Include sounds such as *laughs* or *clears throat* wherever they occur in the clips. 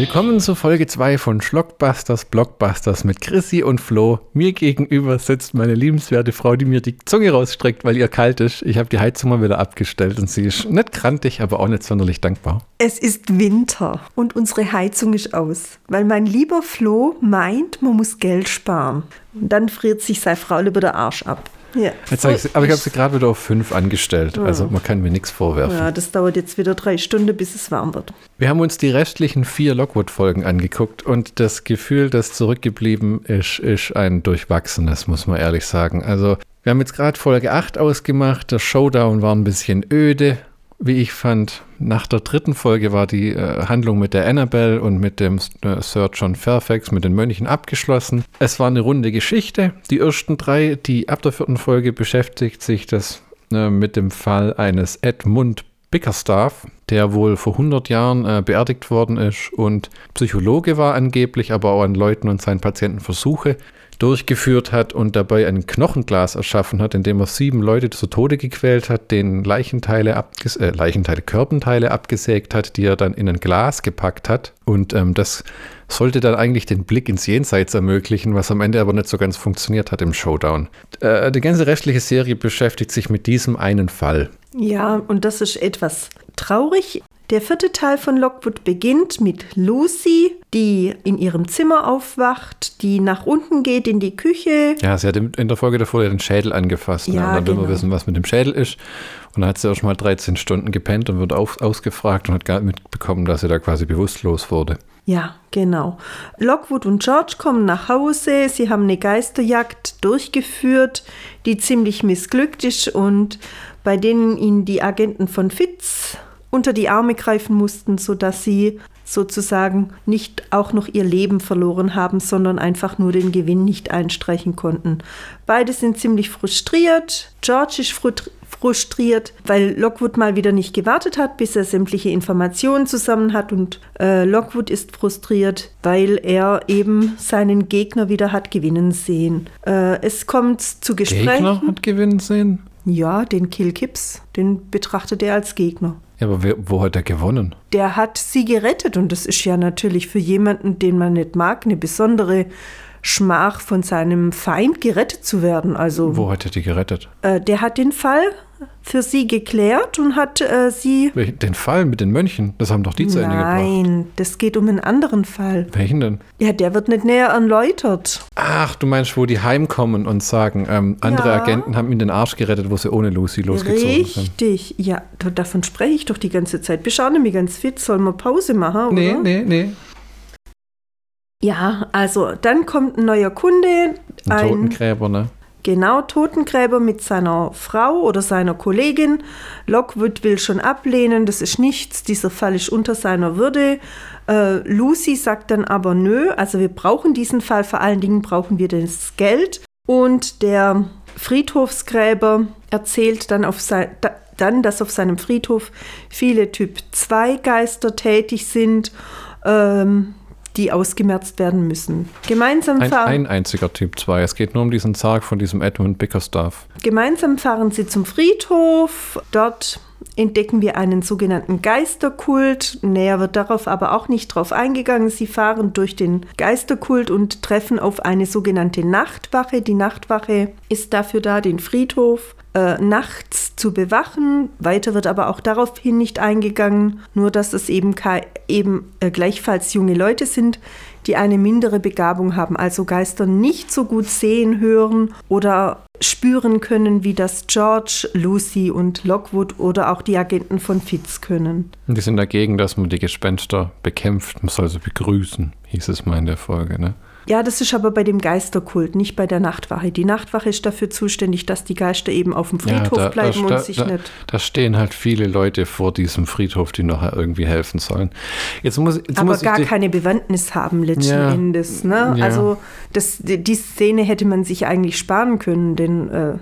Willkommen zu Folge 2 von Schlockbusters Blockbusters mit Chrissy und Flo. Mir gegenüber sitzt meine liebenswerte Frau, die mir die Zunge rausstreckt, weil ihr kalt ist. Ich habe die Heizung mal wieder abgestellt und sie ist nicht krantig, aber auch nicht sonderlich dankbar. Es ist Winter und unsere Heizung ist aus, weil mein lieber Flo meint, man muss Geld sparen. Und dann friert sich seine Frau über den Arsch ab. Ja. Jetzt hab ich, aber ich habe sie gerade wieder auf fünf angestellt. Ja. Also man kann mir nichts vorwerfen. Ja, das dauert jetzt wieder drei Stunden, bis es warm wird. Wir haben uns die restlichen vier Lockwood-Folgen angeguckt und das Gefühl, das zurückgeblieben ist, ist ein durchwachsenes, muss man ehrlich sagen. Also wir haben jetzt gerade Folge 8 ausgemacht. Der Showdown war ein bisschen öde wie ich fand. Nach der dritten Folge war die äh, Handlung mit der Annabelle und mit dem äh, Sir John Fairfax, mit den Mönchen abgeschlossen. Es war eine runde Geschichte. Die ersten drei, die ab der vierten Folge beschäftigt sich das äh, mit dem Fall eines Edmund Bickerstaff, der wohl vor 100 Jahren äh, beerdigt worden ist und Psychologe war angeblich, aber auch an Leuten und seinen Patienten Versuche durchgeführt hat und dabei ein Knochenglas erschaffen hat, indem er sieben Leute zu Tode gequält hat, den Leichenteile, abges äh, Leichenteile, Körpenteile abgesägt hat, die er dann in ein Glas gepackt hat. Und ähm, das sollte dann eigentlich den Blick ins Jenseits ermöglichen, was am Ende aber nicht so ganz funktioniert hat im Showdown. Äh, die ganze restliche Serie beschäftigt sich mit diesem einen Fall. Ja, und das ist etwas traurig, der vierte Teil von Lockwood beginnt mit Lucy, die in ihrem Zimmer aufwacht, die nach unten geht in die Küche. Ja, sie hat in der Folge davor den Schädel angefasst. Ne? Ja, und dann genau. will man wissen, was mit dem Schädel ist. Und dann hat sie auch schon mal 13 Stunden gepennt und wird auf, ausgefragt und hat gar mitbekommen, dass sie da quasi bewusstlos wurde. Ja, genau. Lockwood und George kommen nach Hause. Sie haben eine Geisterjagd durchgeführt, die ziemlich missglückt ist und bei denen ihnen die Agenten von Fitz unter die Arme greifen mussten, sodass sie sozusagen nicht auch noch ihr Leben verloren haben, sondern einfach nur den Gewinn nicht einstreichen konnten. Beide sind ziemlich frustriert. George ist frustriert, weil Lockwood mal wieder nicht gewartet hat, bis er sämtliche Informationen zusammen hat und äh, Lockwood ist frustriert, weil er eben seinen Gegner wieder hat gewinnen sehen. Äh, es kommt zu Gesprächen. Gegner hat gewinnen sehen? Ja, den Kill Kips, den betrachtet er als Gegner. Ja, aber wer, wo hat er gewonnen? Der hat sie gerettet und das ist ja natürlich für jemanden, den man nicht mag, eine besondere Schmach von seinem Feind gerettet zu werden. Also, wo hat er die gerettet? Äh, der hat den Fall für sie geklärt und hat äh, sie. Den Fall mit den Mönchen? Das haben doch die zu Ende gebracht. Nein, das geht um einen anderen Fall. Welchen denn? Ja, der wird nicht näher erläutert. Ach, du meinst, wo die heimkommen und sagen, ähm, andere ja. Agenten haben ihnen den Arsch gerettet, wo sie ohne Lucy losgezogen Richtig. sind. Richtig, ja, davon spreche ich doch die ganze Zeit. Wir schauen nämlich ganz fit. Sollen wir Pause machen? Oder? Nee, nee, nee. Ja, also dann kommt ein neuer Kunde. Ein, ein Totengräber, ne? Genau, Totengräber mit seiner Frau oder seiner Kollegin. Lockwood will schon ablehnen, das ist nichts, dieser Fall ist unter seiner Würde. Äh, Lucy sagt dann aber nö, also wir brauchen diesen Fall, vor allen Dingen brauchen wir das Geld. Und der Friedhofsgräber erzählt dann, auf sein, da, dann dass auf seinem Friedhof viele Typ 2 Geister tätig sind. Ähm, die ausgemerzt werden müssen. Gemeinsam ein, fahren. Ein einziger Typ 2. Es geht nur um diesen Sarg von diesem Edmund Bickerstaff. Gemeinsam fahren sie zum Friedhof. Dort entdecken wir einen sogenannten Geisterkult. Näher wird darauf aber auch nicht drauf eingegangen. Sie fahren durch den Geisterkult und treffen auf eine sogenannte Nachtwache. Die Nachtwache ist dafür da, den Friedhof äh, nachts zu bewachen. Weiter wird aber auch daraufhin nicht eingegangen, nur dass es eben, eben äh, gleichfalls junge Leute sind, die eine mindere Begabung haben, also Geister nicht so gut sehen, hören oder spüren können, wie das George, Lucy und Lockwood oder auch die Agenten von Fitz können. Die sind dagegen, dass man die Gespenster bekämpft, man soll sie begrüßen, hieß es mal in der Folge, ne? Ja, das ist aber bei dem Geisterkult, nicht bei der Nachtwache. Die Nachtwache ist dafür zuständig, dass die Geister eben auf dem Friedhof ja, da, bleiben da, und sich da, nicht. Da stehen halt viele Leute vor diesem Friedhof, die noch irgendwie helfen sollen. Jetzt muss, jetzt aber muss gar keine Bewandtnis haben letzten ja, Endes. Ne? Ja. Also das, die Szene hätte man sich eigentlich sparen können, denn äh,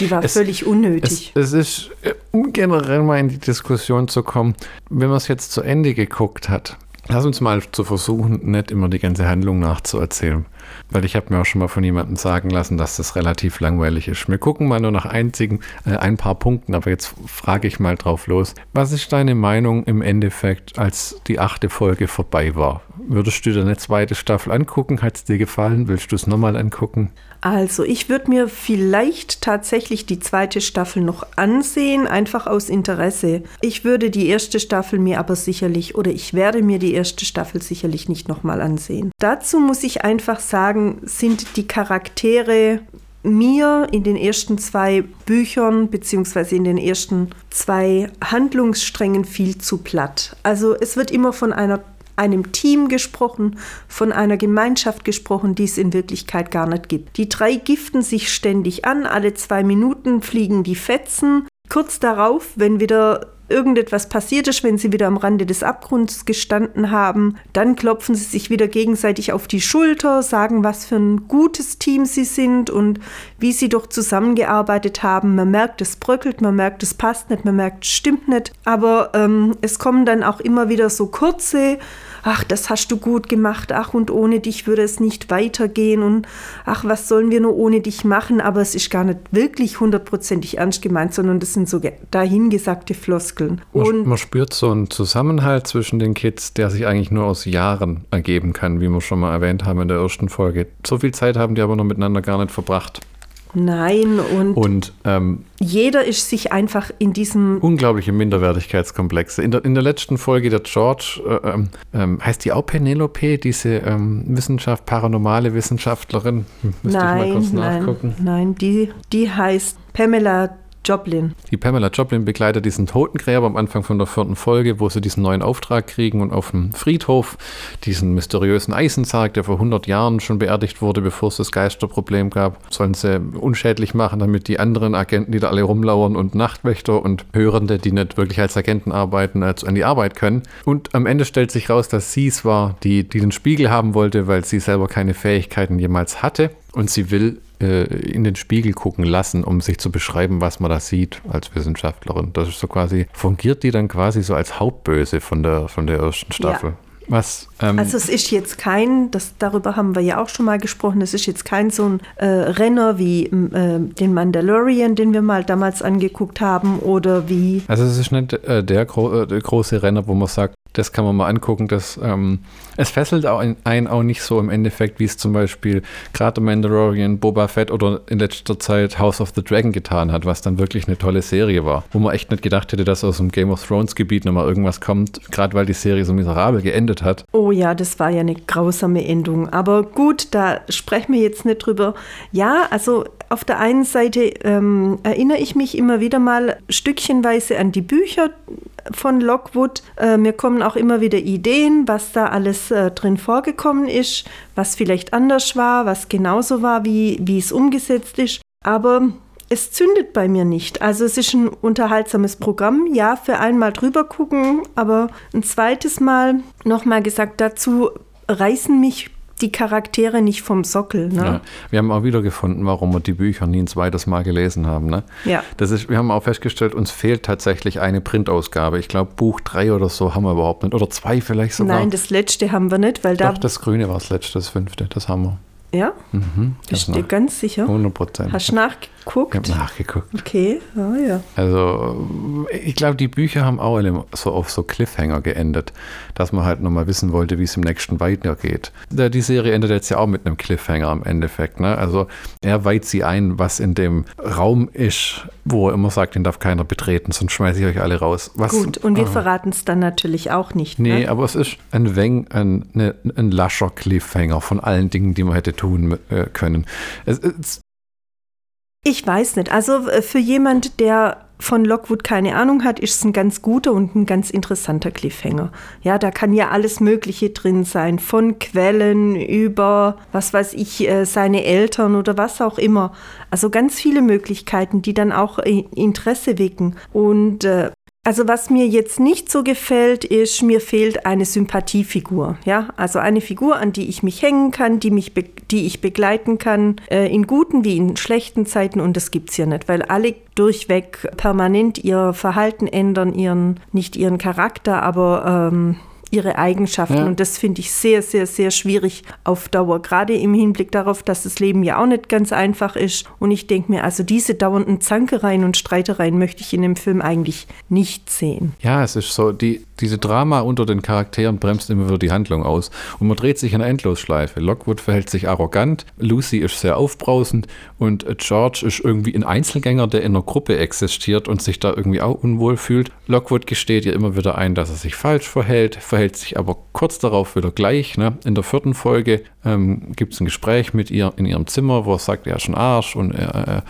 die war es, völlig unnötig. Es, es ist, um generell mal in die Diskussion zu kommen, wenn man es jetzt zu Ende geguckt hat, Lass uns mal zu versuchen, nicht immer die ganze Handlung nachzuerzählen. Weil ich habe mir auch schon mal von jemandem sagen lassen, dass das relativ langweilig ist. Wir gucken mal nur nach einzigen, äh, ein paar Punkten, aber jetzt frage ich mal drauf los. Was ist deine Meinung im Endeffekt, als die achte Folge vorbei war? Würdest du dir eine zweite Staffel angucken? Hat es dir gefallen? Willst du es nochmal angucken? Also ich würde mir vielleicht tatsächlich die zweite Staffel noch ansehen, einfach aus Interesse. Ich würde die erste Staffel mir aber sicherlich oder ich werde mir die erste Staffel sicherlich nicht nochmal ansehen. Dazu muss ich einfach sagen, sind die Charaktere mir in den ersten zwei Büchern beziehungsweise in den ersten zwei Handlungssträngen viel zu platt. Also es wird immer von einer einem Team gesprochen, von einer Gemeinschaft gesprochen, die es in Wirklichkeit gar nicht gibt. Die drei giften sich ständig an, alle zwei Minuten fliegen die Fetzen. Kurz darauf, wenn wieder irgendetwas passiert ist, wenn sie wieder am Rande des Abgrunds gestanden haben, dann klopfen sie sich wieder gegenseitig auf die Schulter, sagen, was für ein gutes Team sie sind und wie sie doch zusammengearbeitet haben. Man merkt, es bröckelt, man merkt, es passt nicht, man merkt, es stimmt nicht. Aber ähm, es kommen dann auch immer wieder so kurze ach, das hast du gut gemacht, ach, und ohne dich würde es nicht weitergehen und ach, was sollen wir nur ohne dich machen? Aber es ist gar nicht wirklich hundertprozentig ernst gemeint, sondern das sind so dahingesagte Floskeln. Und man, spürt so einen Zusammenhalt zwischen den Kids, der sich eigentlich nur aus Jahren ergeben kann, wie wir schon mal erwähnt haben in der ersten Folge. So viel Zeit haben die aber noch miteinander gar nicht verbracht. Nein, und, und ähm, jeder ist sich einfach in diesem. Unglaubliche Minderwertigkeitskomplexe. In der, in der letzten Folge der George, äh, ähm heißt die auch Penelope, diese ähm, Wissenschaft, paranormale Wissenschaftlerin? Müsste nein, ich mal kurz nachgucken. Nein, nein die, die heißt Pamela Joplin. Die Pamela Joplin begleitet diesen Totengräber am Anfang von der vierten Folge, wo sie diesen neuen Auftrag kriegen und auf dem Friedhof diesen mysteriösen Eisensarg, der vor 100 Jahren schon beerdigt wurde, bevor es das Geisterproblem gab, sollen sie unschädlich machen, damit die anderen Agenten, die da alle rumlauern und Nachtwächter und Hörende, die nicht wirklich als Agenten arbeiten, als an die Arbeit können. Und am Ende stellt sich raus, dass sie es war, die, die den Spiegel haben wollte, weil sie selber keine Fähigkeiten jemals hatte. Und sie will äh, in den Spiegel gucken lassen, um sich zu beschreiben, was man da sieht als Wissenschaftlerin. Das ist so quasi, fungiert die dann quasi so als Hauptböse von der, von der ersten Staffel. Ja. Was, ähm also es ist jetzt kein, das, darüber haben wir ja auch schon mal gesprochen, es ist jetzt kein so ein äh, Renner wie äh, den Mandalorian, den wir mal damals angeguckt haben oder wie... Also es ist nicht äh, der, gro äh, der, große Renner, wo man sagt, das kann man mal angucken. Das, ähm, es fesselt einen auch nicht so im Endeffekt, wie es zum Beispiel gerade Mandalorian, Boba Fett oder in letzter Zeit House of the Dragon getan hat, was dann wirklich eine tolle Serie war. Wo man echt nicht gedacht hätte, dass aus dem Game of Thrones Gebiet nochmal irgendwas kommt, gerade weil die Serie so miserabel geendet hat. Oh ja, das war ja eine grausame Endung. Aber gut, da sprechen wir jetzt nicht drüber. Ja, also auf der einen Seite ähm, erinnere ich mich immer wieder mal stückchenweise an die Bücher von Lockwood. Äh, mir kommen auch immer wieder Ideen, was da alles äh, drin vorgekommen ist, was vielleicht anders war, was genauso war, wie, wie es umgesetzt ist. Aber es zündet bei mir nicht. Also es ist ein unterhaltsames Programm. Ja, für einmal drüber gucken, aber ein zweites Mal, nochmal gesagt, dazu reißen mich die Charaktere nicht vom Sockel. Ne? Ja, wir haben auch wieder gefunden, warum wir die Bücher nie ein zweites Mal gelesen haben. Ne? Ja. Das ist, wir haben auch festgestellt, uns fehlt tatsächlich eine Printausgabe. Ich glaube, Buch 3 oder so haben wir überhaupt nicht. Oder zwei vielleicht sogar. Nein, das letzte haben wir nicht, weil da. Doch, das Grüne war das letzte, das fünfte, das haben wir. Ja? Mhm, Bist du ganz sicher? 100 Prozent. Hast du nachgeguckt? Ich habe nachgeguckt. Okay, oh, ja. Also, ich glaube, die Bücher haben auch so auf so Cliffhanger geendet, dass man halt nochmal wissen wollte, wie es im nächsten weitergeht. Die Serie endet jetzt ja auch mit einem Cliffhanger im Endeffekt. Ne? Also, er weiht sie ein, was in dem Raum ist, wo er immer sagt, den darf keiner betreten, sonst schmeiße ich euch alle raus. Was, Gut, und wir äh, verraten es dann natürlich auch nicht. Nee, ne? aber es ist ein wenig ein, ne, ein lascher Cliffhanger von allen Dingen, die man hätte tun tun äh, können. Es, es ich weiß nicht. Also äh, für jemand, der von Lockwood keine Ahnung hat, ist es ein ganz guter und ein ganz interessanter Cliffhanger. Ja, da kann ja alles Mögliche drin sein, von Quellen über, was weiß ich, äh, seine Eltern oder was auch immer. Also ganz viele Möglichkeiten, die dann auch Interesse wecken. Und äh, also was mir jetzt nicht so gefällt, ist, mir fehlt eine Sympathiefigur. Ja, also eine Figur, an die ich mich hängen kann, die mich, die ich begleiten kann, äh, in guten wie in schlechten Zeiten. Und das gibt's ja nicht, weil alle durchweg permanent ihr Verhalten ändern, ihren nicht ihren Charakter, aber ähm, ihre Eigenschaften. Ja. Und das finde ich sehr, sehr, sehr schwierig auf Dauer. Gerade im Hinblick darauf, dass das Leben ja auch nicht ganz einfach ist. Und ich denke mir, also diese dauernden Zankereien und Streitereien möchte ich in dem Film eigentlich nicht sehen. Ja, es ist so, die, diese Drama unter den Charakteren bremst immer wieder die Handlung aus. Und man dreht sich in einer Endlosschleife. Lockwood verhält sich arrogant, Lucy ist sehr aufbrausend und George ist irgendwie ein Einzelgänger, der in einer Gruppe existiert und sich da irgendwie auch unwohl fühlt. Lockwood gesteht ihr immer wieder ein, dass er sich falsch verhält, verhält sich aber kurz darauf wieder gleich. Ne? In der vierten Folge ähm, gibt es ein Gespräch mit ihr in ihrem Zimmer, wo er sagt, er ist ein Arsch und er,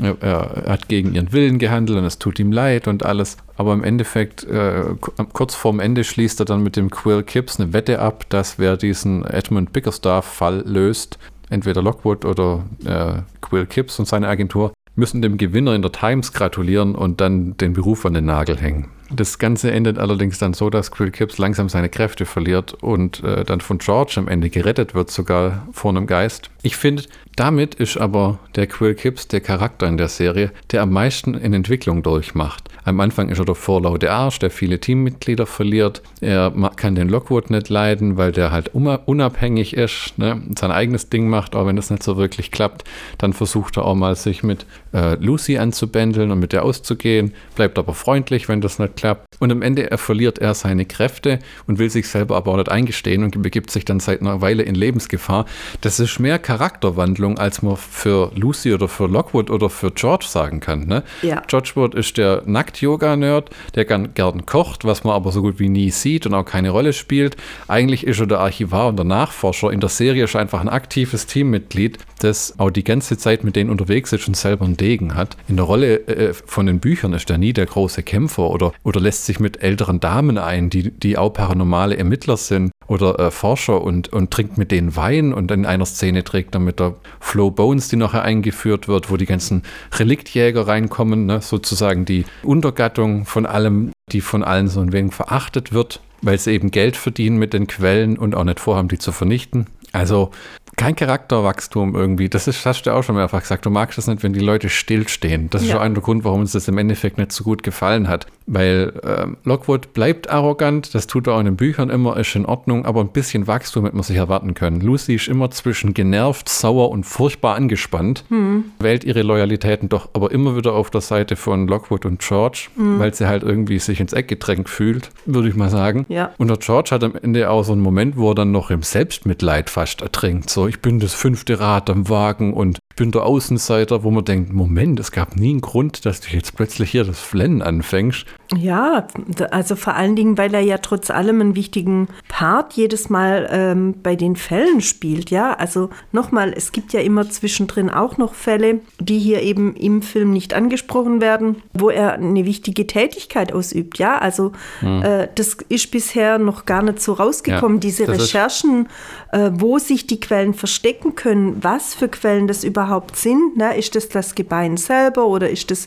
er, er, hat gegen ihren Willen gehandelt und es tut ihm leid und alles. Aber im Endeffekt, äh, kurz vorm Ende schließt er dann mit dem Quill Kipps eine Wette ab, dass wer diesen Edmund Bickerstaff-Fall löst, entweder Lockwood oder äh, Quill Kipps und seine Agentur, müssen dem Gewinner in der Times gratulieren und dann den Beruf an den Nagel hängen. Das Ganze endet allerdings dann so, dass Quill Kipps langsam seine Kräfte verliert und äh, dann von George am Ende gerettet wird, sogar vor einem Geist. Ich finde, damit ist aber der Quill Kipps der Charakter in der Serie, der am meisten in Entwicklung durchmacht. Am Anfang ist er der vorlaute Arsch, der viele Teammitglieder verliert. Er kann den Lockwood nicht leiden, weil der halt unabhängig ist, ne? sein eigenes Ding macht, aber wenn das nicht so wirklich klappt, dann versucht er auch mal sich mit äh, Lucy anzubändeln und mit der auszugehen, bleibt aber freundlich, wenn das nicht klappt. Und am Ende er verliert er seine Kräfte und will sich selber aber auch nicht eingestehen und begibt sich dann seit einer Weile in Lebensgefahr. Das ist mehr Charakterwandlung, als man für Lucy oder für Lockwood oder für George sagen kann. Ne? Ja. George Wood ist der Nackt-Yoga-Nerd, der gern, gern kocht, was man aber so gut wie nie sieht und auch keine Rolle spielt. Eigentlich ist er der Archivar und der Nachforscher. In der Serie ist er einfach ein aktives Teammitglied, das auch die ganze Zeit mit denen unterwegs ist und selber einen Degen hat. In der Rolle äh, von den Büchern ist er nie der große Kämpfer oder, oder lässt sich mit älteren Damen ein, die, die auch paranormale Ermittler sind oder äh, Forscher und, und trinkt mit denen Wein und in einer Szene trägt er mit der Flow Bones, die nachher eingeführt wird, wo die ganzen Reliktjäger reinkommen, ne? sozusagen die Untergattung von allem, die von allen so ein wenig verachtet wird, weil sie eben Geld verdienen mit den Quellen und auch nicht vorhaben, die zu vernichten. Also kein Charakterwachstum irgendwie. Das ist, hast du auch schon mehrfach gesagt. Du magst das nicht, wenn die Leute stillstehen. Das ist ja. schon ein Grund, warum uns das im Endeffekt nicht so gut gefallen hat. Weil ähm, Lockwood bleibt arrogant, das tut er auch in den Büchern immer, ist in Ordnung, aber ein bisschen Wachstum hätte man sich erwarten können. Lucy ist immer zwischen genervt, sauer und furchtbar angespannt, hm. wählt ihre Loyalitäten doch aber immer wieder auf der Seite von Lockwood und George, hm. weil sie halt irgendwie sich ins Eck gedrängt fühlt, würde ich mal sagen. Ja. Und der George hat am Ende auch so einen Moment, wo er dann noch im Selbstmitleid fast ertrinkt. So, ich bin das fünfte Rad am Wagen und ich bin der Außenseiter, wo man denkt, Moment, es gab nie einen Grund, dass du jetzt plötzlich hier das Flennen anfängst. Ja, also vor allen Dingen, weil er ja trotz allem einen wichtigen Part jedes Mal ähm, bei den Fällen spielt. Ja, also nochmal, es gibt ja immer zwischendrin auch noch Fälle, die hier eben im Film nicht angesprochen werden, wo er eine wichtige Tätigkeit ausübt. Ja, also hm. äh, das ist bisher noch gar nicht so rausgekommen. Ja, Diese Recherchen, äh, wo sich die Quellen verstecken können, was für Quellen das überhaupt sind. Ne? Ist das das Gebein selber oder ist das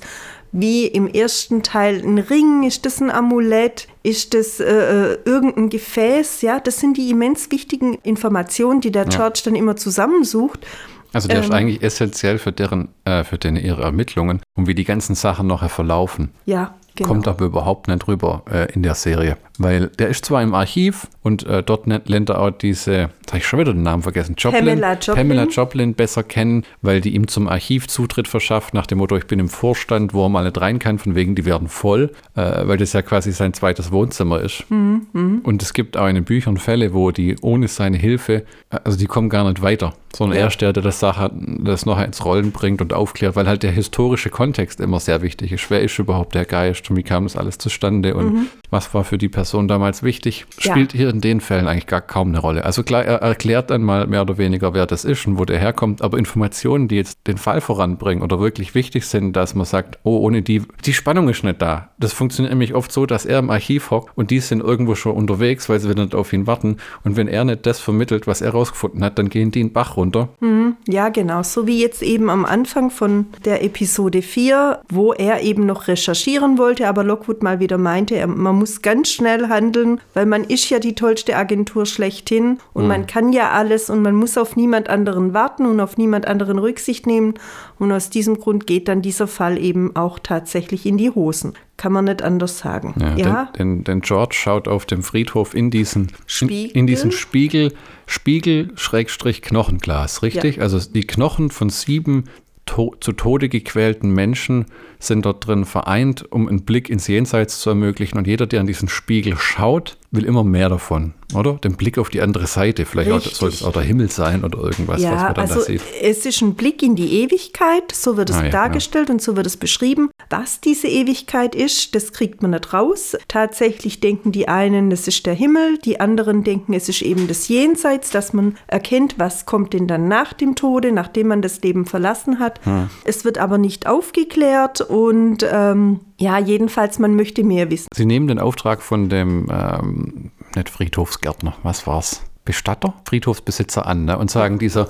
wie im ersten Teil ein Ring, ist das ein Amulett, ist das äh, äh, irgendein Gefäß, ja, das sind die immens wichtigen Informationen, die der ja. George dann immer zusammensucht. Also der ähm, ist eigentlich essentiell für deren, äh, für deren ihre Ermittlungen und wie die ganzen Sachen nachher verlaufen. Ja, genau. Kommt aber überhaupt nicht rüber äh, in der Serie. Weil der ist zwar im Archiv und äh, dort lernt er auch diese, jetzt habe ich schon wieder den Namen vergessen, Joplin, Pamela Joplin. Pamela Joplin besser kennen, weil die ihm zum Archiv Zutritt verschafft, nach dem Motto, ich bin im Vorstand, wo er mal nicht rein kann, von wegen, die werden voll, äh, weil das ja quasi sein zweites Wohnzimmer ist. Mhm, mhm. Und es gibt auch in den Büchern Fälle, wo die ohne seine Hilfe, äh, also die kommen gar nicht weiter, sondern ja. er ist der, der das Sache, das noch ins Rollen bringt und aufklärt, weil halt der historische Kontext immer sehr wichtig ist. Wer ist überhaupt der Geist und wie kam das alles zustande und mhm. was war für die Person Person damals wichtig, spielt ja. hier in den Fällen eigentlich gar kaum eine Rolle. Also klar, er erklärt dann mal mehr oder weniger, wer das ist und wo der herkommt, aber Informationen, die jetzt den Fall voranbringen oder wirklich wichtig sind, dass man sagt, oh, ohne die, die Spannung ist nicht da. Das funktioniert nämlich oft so, dass er im Archiv hockt und die sind irgendwo schon unterwegs, weil sie nicht auf ihn warten. Und wenn er nicht das vermittelt, was er rausgefunden hat, dann gehen die den Bach runter. Mhm, ja, genau. So wie jetzt eben am Anfang von der Episode 4, wo er eben noch recherchieren wollte, aber Lockwood mal wieder meinte, er, man muss ganz schnell schnell handeln, weil man ist ja die tollste Agentur schlechthin und Mhm. man kann ja alles und man muss auf niemand anderen warten und auf niemand anderen Rücksicht nehmen. Und aus diesem Grund geht dann dieser Fall eben auch tatsächlich in die Hosen. Kann man nicht anders sagen. Ja, Ja, Denn, denn, denn George schaut auf dem Friedhof in diesen in, Spiegel? in diesen Spiegel, Spiegel Schrägstrich Knochenglas, richtig? Also die Knochen von sieben to zu Tode gequälten Menschen sind dort drin vereint, um einen Blick ins Jenseits zu ermöglichen. Und jeder, der an diesen Spiegel schaut, will immer mehr davon, oder? Den Blick auf die andere Seite. Vielleicht auch, soll es auch der Himmel sein oder irgendwas, was ja man dann also da sieht. es ist ein Blick in die Ewigkeit, so wird es Ah, ja, dargestellt und so wird es beschrieben. Was diese Ewigkeit ist, das kriegt man nicht raus. Tatsächlich denken die einen, es ist der Himmel, die anderen denken, es ist eben das Jenseits, dass man erkennt, was kommt denn dann nach dem Tode, nachdem man das Leben verlassen hat. Hm. Es wird aber nicht aufgeklärt und ähm, ja, jedenfalls, man möchte mehr wissen. Sie nehmen den Auftrag von dem, ähm, nicht Friedhofsgärtner, was war's? Bestatter, Friedhofsbesitzer an ne? und sagen, dieser,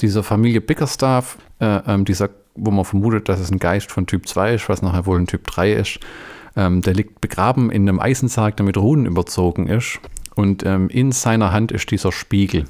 dieser Familie Bickerstaff, äh, ähm, dieser, wo man vermutet, dass es ein Geist von Typ 2 ist, was nachher wohl ein Typ 3 ist, ähm, der liegt begraben in einem Eisensarg, der mit Runen überzogen ist. Und ähm, in seiner Hand ist dieser Spiegel.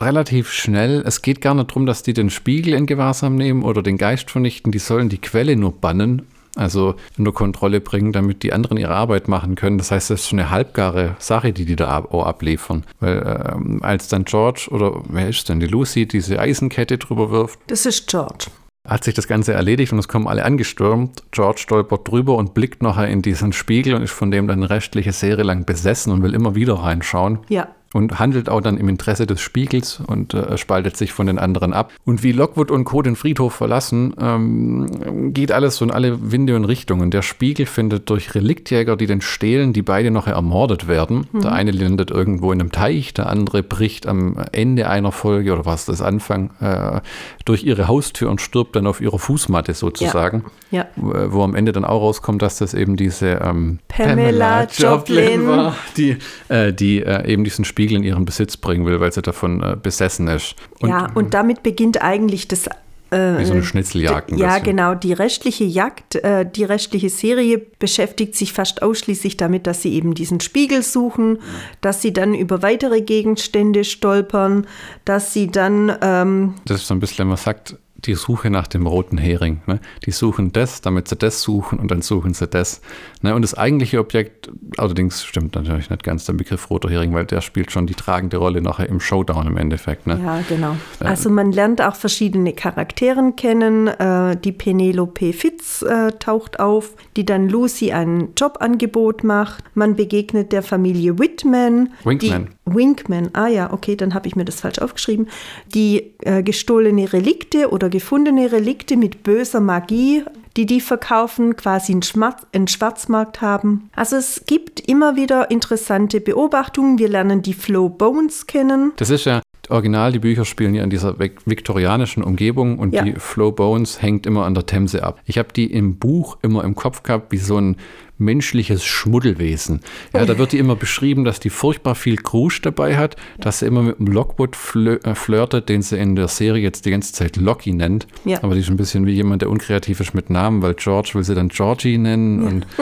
Relativ schnell. Es geht gar nicht darum, dass die den Spiegel in Gewahrsam nehmen oder den Geist vernichten. Die sollen die Quelle nur bannen, also unter Kontrolle bringen, damit die anderen ihre Arbeit machen können. Das heißt, das ist schon eine halbgare Sache, die die da ab auch abliefern. Weil ähm, als dann George oder wer ist denn, die Lucy, diese Eisenkette drüber wirft, Das ist George. hat sich das Ganze erledigt und es kommen alle angestürmt. George stolpert drüber und blickt nachher in diesen Spiegel und ist von dem dann restliche Serie lang besessen und will immer wieder reinschauen Ja. Und handelt auch dann im Interesse des Spiegels und äh, spaltet sich von den anderen ab. Und wie Lockwood und Co. den Friedhof verlassen, ähm, geht alles so in alle Winde und Richtungen. Der Spiegel findet durch Reliktjäger, die den stehlen, die beide noch ermordet werden. Der eine landet irgendwo in einem Teich, der andere bricht am Ende einer Folge oder was das Anfang äh, durch ihre Haustür und stirbt dann auf ihrer Fußmatte sozusagen. Ja. Wo wo am Ende dann auch rauskommt, dass das eben diese ähm, Pamela Joplin. war, die, äh, die äh, eben diesen Spiegel in ihren Besitz bringen will, weil sie davon äh, besessen ist. Und ja, und damit beginnt eigentlich das. Äh, wie so eine Schnitzeljagd. ein Ja, bisschen. genau. Die restliche Jagd, äh, die restliche Serie beschäftigt sich fast ausschließlich damit, dass sie eben diesen Spiegel suchen, dass sie dann über weitere Gegenstände stolpern, dass sie dann, ähm, Das ist so ein bisschen, man sagt, die Suche nach dem roten Hering. Ne? Die suchen das, damit sie das suchen und dann suchen sie das. Ne? Und das eigentliche Objekt, allerdings stimmt natürlich nicht ganz der Begriff roter Hering, weil der spielt schon die tragende Rolle nachher im Showdown im Endeffekt. Ne? ja, genau. Also man lernt auch verschiedene Charakteren kennen. Äh, die Penelope Fitz äh, taucht auf, die dann Lucy ein Jobangebot macht. Man begegnet der Familie Whitman. Winkman. Winkman, ah ja, okay, dann habe ich mir das falsch aufgeschrieben. Die äh, gestohlene Relikte oder gefundene Relikte mit böser Magie, die die verkaufen, quasi einen, Schmerz, einen Schwarzmarkt haben. Also es gibt immer wieder interessante Beobachtungen. Wir lernen die Flow Bones kennen. Das ist ja original, die Bücher spielen ja in dieser vik- viktorianischen Umgebung und Ja. die Flow Bones hängt immer an der Themse ab. Ich habe die im Buch immer im Kopf gehabt wie so ein menschliches Schmuddelwesen. Ja, da wird die immer beschrieben, dass die furchtbar viel Krusch dabei hat, dass sie immer mit dem Lockwood flö äh, flirtet, den sie in der Serie jetzt die ganze Zeit Locky nennt. Ja. Aber die ist ein bisschen wie jemand, der unkreativ ist mit Namen, weil George will sie dann Georgie nennen und *laughs*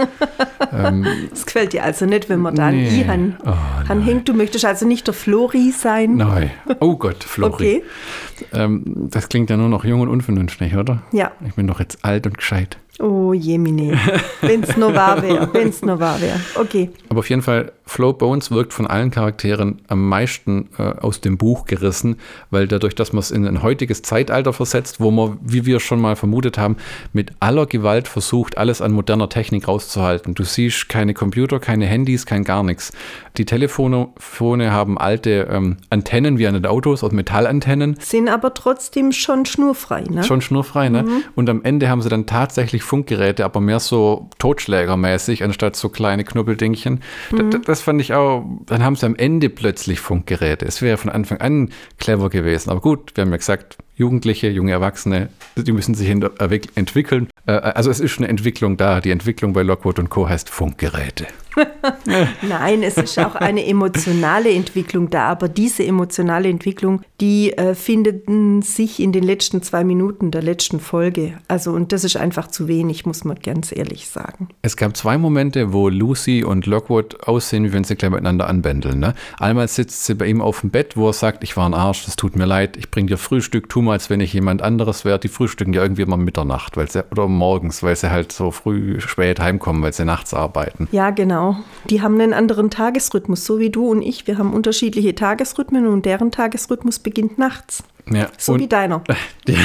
Das gefällt dir also nicht, wenn man da ein Nee. I han, Oh, anhängt. Du möchtest also nicht der Flori sein. nein. Oh Gott, Flori. Okay. Ähm, das klingt ja nur noch jung und unvernünftig, oder? Ja. Ich bin doch jetzt alt und gescheit. Oh Jemine. Wenn es nur wahr wäre. *laughs* Wenn es nur wahr wäre. Okay. Aber auf jeden Fall, Flo Bones wirkt von allen Charakteren am meisten äh, aus dem Buch gerissen, weil dadurch, dass man es in ein heutiges Zeitalter versetzt, wo man, wie wir schon mal vermutet haben, mit aller Gewalt versucht, alles an moderner Technik rauszuhalten. Du siehst keine Computer, keine Handys, kein gar nichts. Die Telefone haben alte ähm, Antennen wie an den Autos, aus Metallantennen. Sind aber trotzdem schon schnurfrei, ne? Schon schnurfrei, ne? Und am Ende haben sie dann tatsächlich Funkgeräte, aber mehr so Totschlägermäßig, anstatt so kleine Knubbeldingchen. D- d- Das fand ich auch, dann haben sie am Ende plötzlich Funkgeräte. Es wäre von Anfang an clever gewesen. Aber gut, wir haben ja gesagt, Jugendliche, junge Erwachsene, die müssen sich erwick- entwickeln. Äh, Also es ist eine Entwicklung da. Die Entwicklung bei Lockwood und Co. heißt Funkgeräte. *laughs* Nein, es ist auch eine emotionale Entwicklung da, aber diese emotionale Entwicklung, die äh, findet sich in den letzten zwei Minuten der letzten Folge. Also, und das ist einfach zu wenig, muss man ganz ehrlich sagen. Es gab zwei Momente, wo Lucy und Lockwood aussehen, wie wenn sie gleich miteinander anbändeln. Ne? Einmal sitzt sie bei ihm auf dem Bett, wo er sagt, ich war ein Arsch, das tut mir leid, ich bringe dir Frühstück, tu mal, als wenn ich jemand anderes wäre. Die frühstücken ja irgendwie immer Mitternacht weil sie, oder morgens, weil sie halt so früh, spät heimkommen, weil sie nachts arbeiten. Ja, genau. Die haben einen anderen Tagesrhythmus, so wie du und ich. Wir haben unterschiedliche Tagesrhythmen und deren Tagesrhythmus beginnt nachts. Ja, so wie deiner. *laughs* Ja.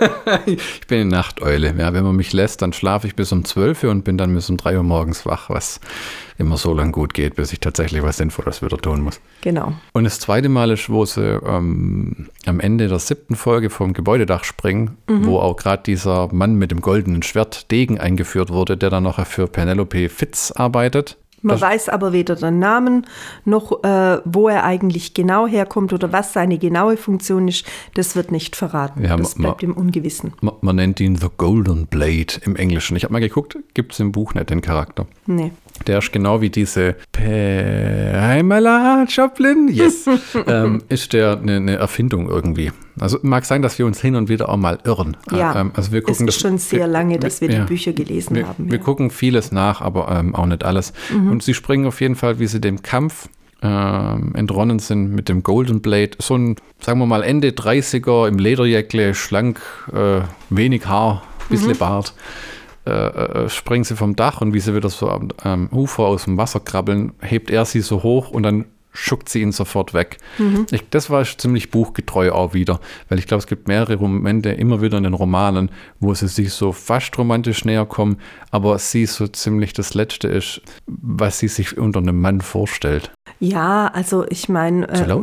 *laughs* ich bin eine Nachteule. Ja, wenn man mich lässt, dann schlafe ich bis um 12 Uhr und bin dann bis um 3 Uhr morgens wach, was immer so lang gut geht, bis ich tatsächlich was Sinnvolles wieder tun muss. Genau. Und das zweite Mal ist, wo sie ähm, am Ende der siebten Folge vom Gebäudedach springen, mhm. wo auch gerade dieser Mann mit dem goldenen Schwert Degen eingeführt wurde, der dann nachher für Penelope Fitz arbeitet. Man das weiß aber weder den Namen noch, äh, wo er eigentlich genau herkommt oder was seine genaue Funktion ist. Das wird nicht verraten. Ja, das bleibt im Ungewissen. Man, man, nennt ihn The Golden Blade im Englischen. Ich habe mal geguckt, gibt es im Buch nicht den Charakter. Nee. Der ist genau wie diese Pamela Joplin. Yes. *laughs* ähm, ist der eine, eine, Erfindung irgendwie. Also mag sein, dass wir uns hin und wieder auch mal irren. Ja, ähm, also wir gucken, es ist schon sehr wir, lange, dass wir, wir die Bücher gelesen wir, haben. Wir ja. gucken vieles nach, aber ähm, auch nicht alles. Mhm. Und sie springen auf jeden Fall, wie sie dem Kampf ähm, entronnen sind mit dem Golden Blade. So ein, sagen wir mal, Ende 30er im Lederjäckle, schlank, äh, wenig Haar, bisschen mhm. Bart. Äh, äh, springen sie vom Dach und wie sie wieder so am, am Ufer aus dem Wasser krabbeln, hebt er sie so hoch und dann schuckt sie ihn sofort weg. Mhm. Ich, das war ziemlich buchgetreu auch wieder, weil ich glaube, es gibt mehrere Momente immer wieder in den Romanen, wo sie sich so fast romantisch näher kommen, aber sie so ziemlich das Letzte ist, was sie sich unter einem Mann vorstellt. Ja, also ich meine, äh,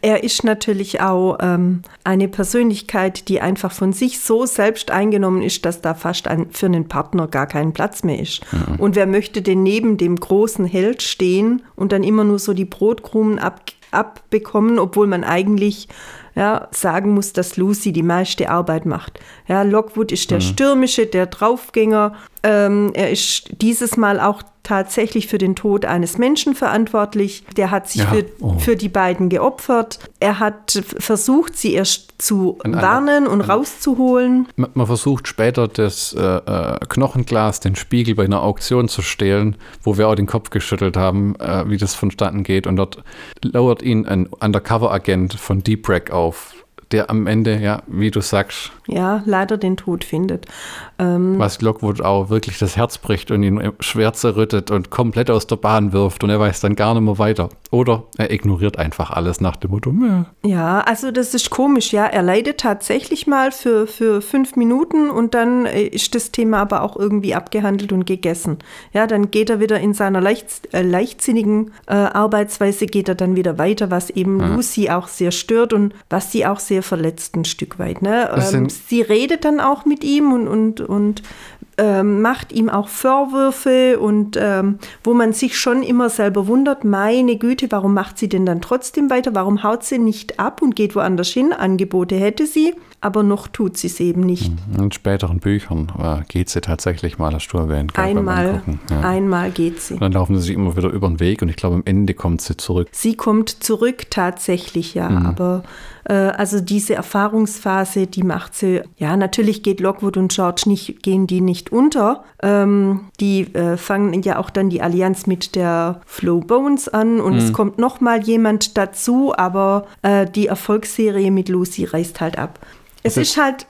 er ist natürlich auch ähm, eine Persönlichkeit, die einfach von sich so selbst eingenommen ist, dass da fast ein, für einen Partner gar kein Platz mehr ist. Mhm. Und wer möchte denn neben dem großen Held stehen und dann immer nur so die Brotkrumen ab, abbekommen, obwohl man eigentlich ja, sagen muss, dass Lucy die meiste Arbeit macht. Ja, Lockwood ist der mhm. Stürmische, der Draufgänger. Ähm, er ist dieses Mal auch tatsächlich für den Tod eines Menschen verantwortlich. Der hat sich ja. für, oh. für die beiden geopfert. Er hat versucht, sie erst zu an, warnen und an, rauszuholen. Man, man, versucht später das äh, äh, Knochenglas, den Spiegel bei einer Auktion zu stehlen, wo wir auch den Kopf geschüttelt haben, äh, wie das vonstatten geht. Und dort lauert ihn ein Undercover-Agent von Deep Rack auf der am Ende, ja, wie du sagst. Ja, leider den Tod findet. Ähm, Was Lockwood auch wirklich das Herz bricht und ihn schwer zerrüttet und komplett aus der Bahn wirft und er weiß dann gar nicht mehr weiter. Oder er ignoriert einfach alles nach dem Motto. Mäh. Ja, also das ist komisch, ja. Er leidet tatsächlich mal für, für fünf Minuten und dann äh, ist das Thema aber auch irgendwie abgehandelt und gegessen. Ja, dann geht er wieder in seiner leicht, äh, leichtsinnigen äh, Arbeitsweise, geht er dann wieder weiter, was eben ja. Lucy auch sehr stört und was sie auch sehr sehr verletzt ein Stück weit. Ne? Ähm, sie redet dann auch mit ihm und, und, und ähm, macht ihm auch Vorwürfe und ähm, wo man sich schon immer selber wundert, meine Güte, warum macht sie denn dann trotzdem weiter? Warum haut sie nicht ab und geht woanders hin? Angebote hätte sie, aber noch tut sie es eben nicht. Mhm. In späteren Büchern äh, geht sie tatsächlich mal, hast du erwähnt. Einmal, ja. einmal geht sie. Und dann laufen sie sich immer wieder über den Weg und ich glaube, am Ende kommt sie zurück. Sie kommt zurück tatsächlich, ja, mhm. aber also diese Erfahrungsphase, die macht sie, ja, natürlich geht Lockwood und George nicht, gehen die nicht unter. Ähm, die äh, fangen ja auch dann die Allianz mit der Flow Bones an und mhm. es kommt noch mal jemand dazu, aber äh, die Erfolgsserie mit Lucy reißt halt ab. Es ist halt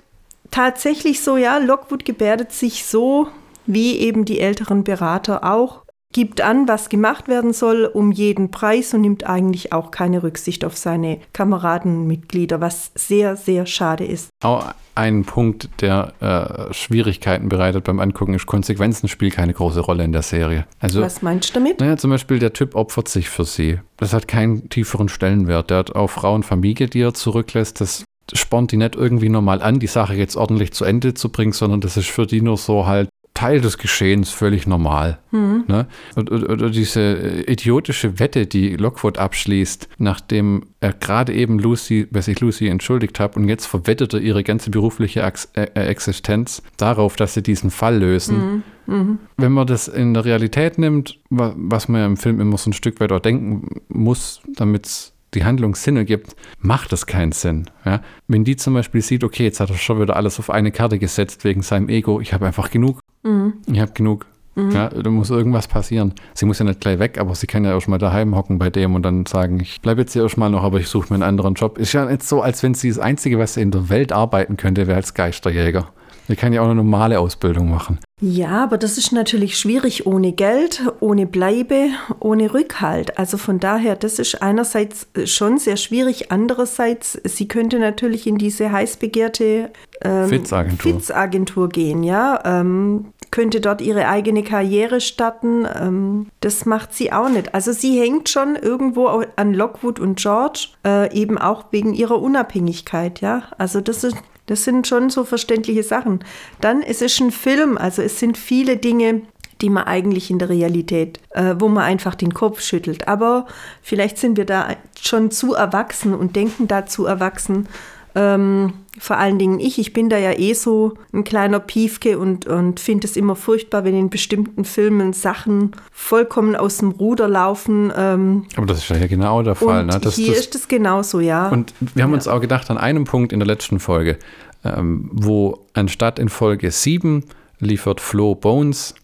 tatsächlich so, ja, Lockwood gebärdet sich so, wie eben die älteren Berater auch gibt an, was gemacht werden soll, um jeden Preis und nimmt eigentlich auch keine Rücksicht auf seine Kameradenmitglieder, was sehr, sehr schade ist. Auch ein Punkt, der äh, Schwierigkeiten bereitet beim Angucken, ist, Konsequenzen spielen keine große Rolle in der Serie. Also, was meinst du damit? Naja, zum Beispiel, der Typ opfert sich für sie. Das hat keinen tieferen Stellenwert. Der hat auch Frau und Familie, die er zurücklässt. Das spornt die nicht irgendwie normal an, die Sache jetzt ordentlich zu Ende zu bringen, sondern das ist für die nur so halt Teil des Geschehens, völlig normal. Mhm. Ne? Oder, oder diese äh, idiotische Wette, die Lockwood abschließt, nachdem er gerade eben Lucy, bei sich Lucy entschuldigt hat und jetzt verwettet er ihre ganze berufliche Ex äh, Existenz darauf, dass sie diesen Fall lösen. Mhm. Wenn man das in der Realität nimmt, wa- was man ja im Film immer so ein Stück weit auch denken muss, damit es die Handlung Sinn ergibt, macht das keinen Sinn. Ja? Wenn die zum Beispiel sieht, okay, jetzt hat er schon wieder alles auf eine Karte gesetzt wegen seinem Ego, ich habe einfach genug, Mhm. ich habe genug. Ja, da muss irgendwas passieren. Sie muss ja nicht gleich weg, aber sie kann ja auch schon mal daheim hocken bei dem und dann sagen, ich bleibe jetzt hier auch schon mal noch, aber ich suche mir einen anderen Job. Ist ja nicht so, als wenn sie das Einzige, was sie in der Welt arbeiten könnte, wäre als Geisterjäger. Sie kann ja auch eine normale Ausbildung machen. Ja, aber das ist natürlich schwierig ohne Geld, ohne Bleibe, ohne Rückhalt. Also von daher, das ist einerseits schon sehr schwierig. Andererseits, sie könnte natürlich in diese heiß begehrte ähm, Fitz-Agentur. Gehen, ja. Ähm, könnte dort ihre eigene Karriere starten. Ähm, das macht sie auch nicht. Also sie hängt schon irgendwo an Lockwood und George, äh, eben auch wegen ihrer Unabhängigkeit, ja. Also das ist das sind schon so verständliche Sachen. Dann, es ist ein Film, also es sind viele Dinge, die man eigentlich in der Realität, äh, wo man einfach den Kopf schüttelt. Aber vielleicht sind wir da schon zu erwachsen und denken da zu erwachsen. Ähm, vor allen Dingen ich, ich bin da ja eh so ein kleiner Piefke und, und finde es immer furchtbar, wenn in bestimmten Filmen Sachen vollkommen aus dem Ruder laufen. Ähm, Aber das ist ja genau der Fall. und Ne? Das, hier das, ist es genauso, ja. Und wir haben Ja. uns auch gedacht, an einem Punkt in der letzten Folge, ähm, wo anstatt in Folge 7 liefert Flo Bones,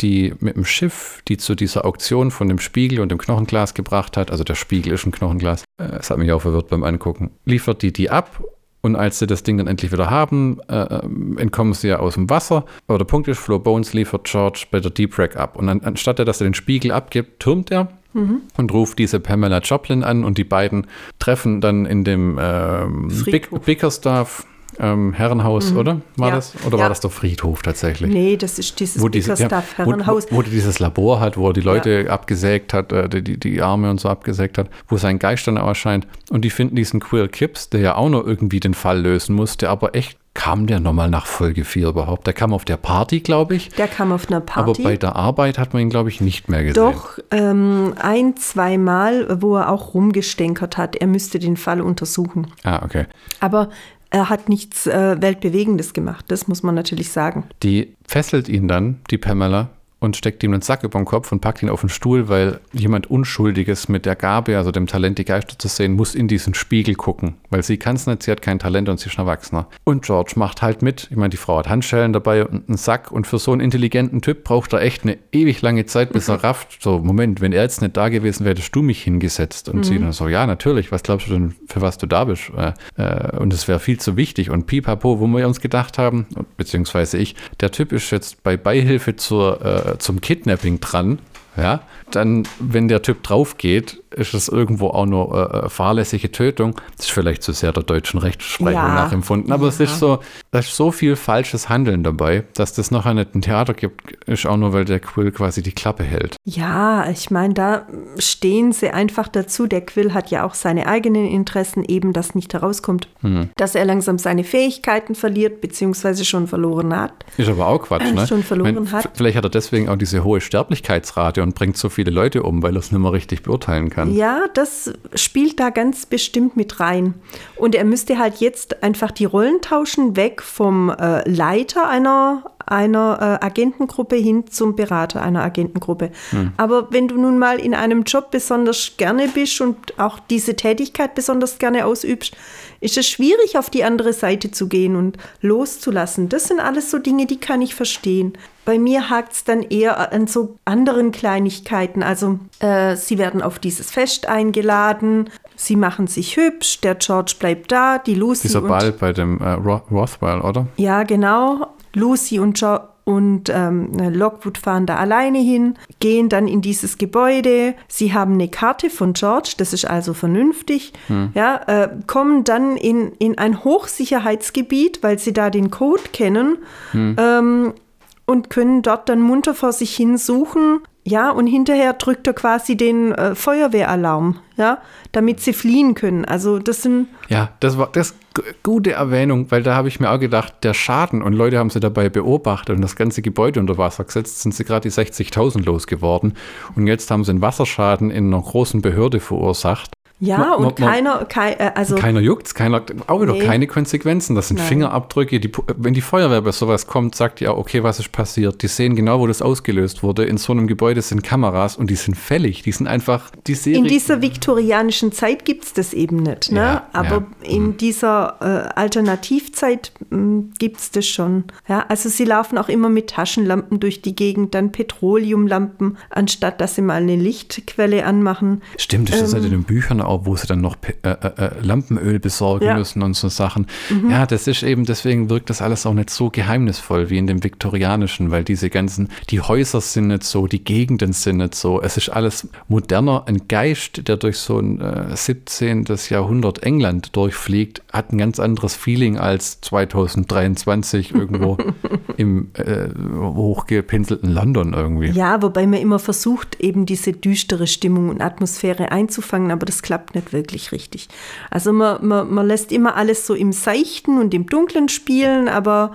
die mit dem Schiff, die zu dieser Auktion von dem Spiegel und dem Knochenglas gebracht hat, also der Spiegel ist ein Knochenglas, äh, das hat mich auch verwirrt beim Angucken, liefert die die ab und als sie das Ding dann endlich wieder haben, äh, ähm, entkommen sie ja aus dem Wasser. Aber der Punkt ist, Flo Bones liefert George bei der Deep Wreck ab. Und an, anstatt dass er den Spiegel abgibt, türmt er und ruft diese Pamela Joplin an und die beiden treffen dann in dem ähm, Bick, Friedhof. Bickersdorf ähm, Herrenhaus, oder? War Ja. das? Oder Ja. war das der Friedhof tatsächlich? nee, das ist dieses Wo, diese, ja, wo, Herrenhaus. wo, wo die dieses Labor hat, wo er die Leute abgesägt hat, äh, die, die Arme und so abgesägt hat, wo sein Geist dann auch erscheint. Und die finden diesen Quill Kipps, der ja auch noch irgendwie den Fall lösen muss, der aber echt, kam der nochmal nach Folge 4 überhaupt? Der kam auf der Party, glaube ich. Der kam auf einer Party. Aber bei der Arbeit hat man ihn, glaube ich, nicht mehr gesehen. Doch, ähm, ein, zweimal, wo er auch rumgestänkert hat, er müsste den Fall untersuchen. Ah, okay. Aber er hat nichts äh, Weltbewegendes gemacht, das muss man natürlich sagen. Die fesselt ihn dann, die Pamela, und steckt ihm einen Sack über den Kopf und packt ihn auf den Stuhl, weil jemand Unschuldiges mit der Gabe, also dem Talent, die Geister zu sehen, muss in diesen Spiegel gucken. Weil sie kann es nicht, sie hat kein Talent und sie ist ein Erwachsener. Und George macht halt mit. Ich meine, die Frau hat Handschellen dabei und einen Sack. Und für so einen intelligenten Typ braucht er echt eine ewig lange Zeit, bis er rafft. So, Moment, wenn er jetzt nicht da gewesen wäre, hättest du mich hingesetzt. Und sie dann so, ja, natürlich, was glaubst du denn, für was du da bist? Äh, äh, und es wäre viel zu wichtig. Und pipapo, wo wir uns gedacht haben, beziehungsweise ich, der Typ ist jetzt bei Beihilfe zur, äh, zum Kidnapping dran. Ja, dann, wenn der Typ drauf geht, ist es irgendwo auch nur äh, äh, fahrlässige Tötung. Das ist vielleicht zu sehr der deutschen Rechtsprechung Ja. nachempfunden, aber es ist so, da ist so viel falsches Handeln dabei, dass das nachher nicht ein Theater gibt, ist auch nur, weil der Quill quasi die Klappe hält. Ja, ich meine, da stehen sie einfach dazu. Der Quill hat ja auch seine eigenen Interessen, eben dass nicht herauskommt, Hm. dass er langsam seine Fähigkeiten verliert, beziehungsweise schon verloren hat. Ist aber auch Quatsch, *clears throat* ne? Schon verloren Ich mein, hat. Vielleicht hat er deswegen auch diese hohe Sterblichkeitsrate und bringt so viele Leute um, weil er es nicht mehr richtig beurteilen kann. Ja, das spielt da ganz bestimmt mit rein. Und er müsste halt jetzt einfach die Rollen tauschen, weg vom äh, Leiter einer, einer äh, Agentengruppe hin zum Berater einer Agentengruppe. Aber wenn du nun mal in einem Job besonders gerne bist und auch diese Tätigkeit besonders gerne ausübst, ist es schwierig, auf die andere Seite zu gehen und loszulassen. Das sind alles so Dinge, die kann ich verstehen. Bei mir hakt es dann eher an so anderen Kleinigkeiten. Also äh, sie werden auf dieses Fest eingeladen, sie machen sich hübsch, der George bleibt da, die Lucy Dieser Ball bei dem äh, Ro Rothwell, oder? ja, genau. Lucy und, jo und ähm, Lockwood fahren da alleine hin, gehen dann in dieses Gebäude. Sie haben eine Karte von George, das ist also vernünftig. Ja, äh, kommen dann in, in ein Hochsicherheitsgebiet, weil sie da den Code kennen. Ähm, und können dort dann munter vor sich hin suchen. Ja, und hinterher drückt er quasi den äh, Feuerwehralarm, ja, damit sie fliehen können. Also das sind. Ja, das war das gute Erwähnung, weil da habe ich mir auch gedacht, der Schaden und Leute haben sie dabei beobachtet und das ganze Gebäude unter Wasser gesetzt, sind sie gerade die 60.000 losgeworden und jetzt haben sie einen Wasserschaden in einer großen Behörde verursacht. Ja, Ma- und keiner, kei, äh, also Keiner juckt's, keiner, auch wieder Nee. keine Konsequenzen. Das sind Nein. Fingerabdrücke. Die, wenn die Feuerwehr bei sowas kommt, sagt die auch, okay, was ist passiert? Die sehen genau, wo das ausgelöst wurde. In so einem Gebäude sind Kameras und die sind fällig. Die sind einfach, die Serie. in dieser viktorianischen Zeit gibt es das eben nicht. Ne? Ja, Aber ja. in dieser äh, Alternativzeit gibt es das schon. Ja? Also sie laufen auch immer mit Taschenlampen durch die Gegend, dann Petroleumlampen, anstatt dass sie mal eine Lichtquelle anmachen. Stimmt, das ist halt in Ähm. den Büchern auch, wo sie dann noch äh, äh, äh, Lampenöl besorgen Ja. Mhm. müssen und so Sachen. Ja, das ist eben, deswegen wirkt das alles auch nicht so geheimnisvoll wie in dem Viktorianischen, weil diese ganzen, die Häuser sind nicht so, die Gegenden sind nicht so. Es ist alles moderner. Ein Geist, der durch so ein äh, 17. Jahrhundert England durchfliegt, hat ein ganz anderes Feeling als 2023 *laughs* irgendwo im äh, hochgepinselten London irgendwie. Ja, wobei man immer versucht, eben diese düstere Stimmung und Atmosphäre einzufangen, aber das klappt nicht wirklich richtig. Also man, man, man lässt immer alles so im Seichten und im Dunklen spielen, aber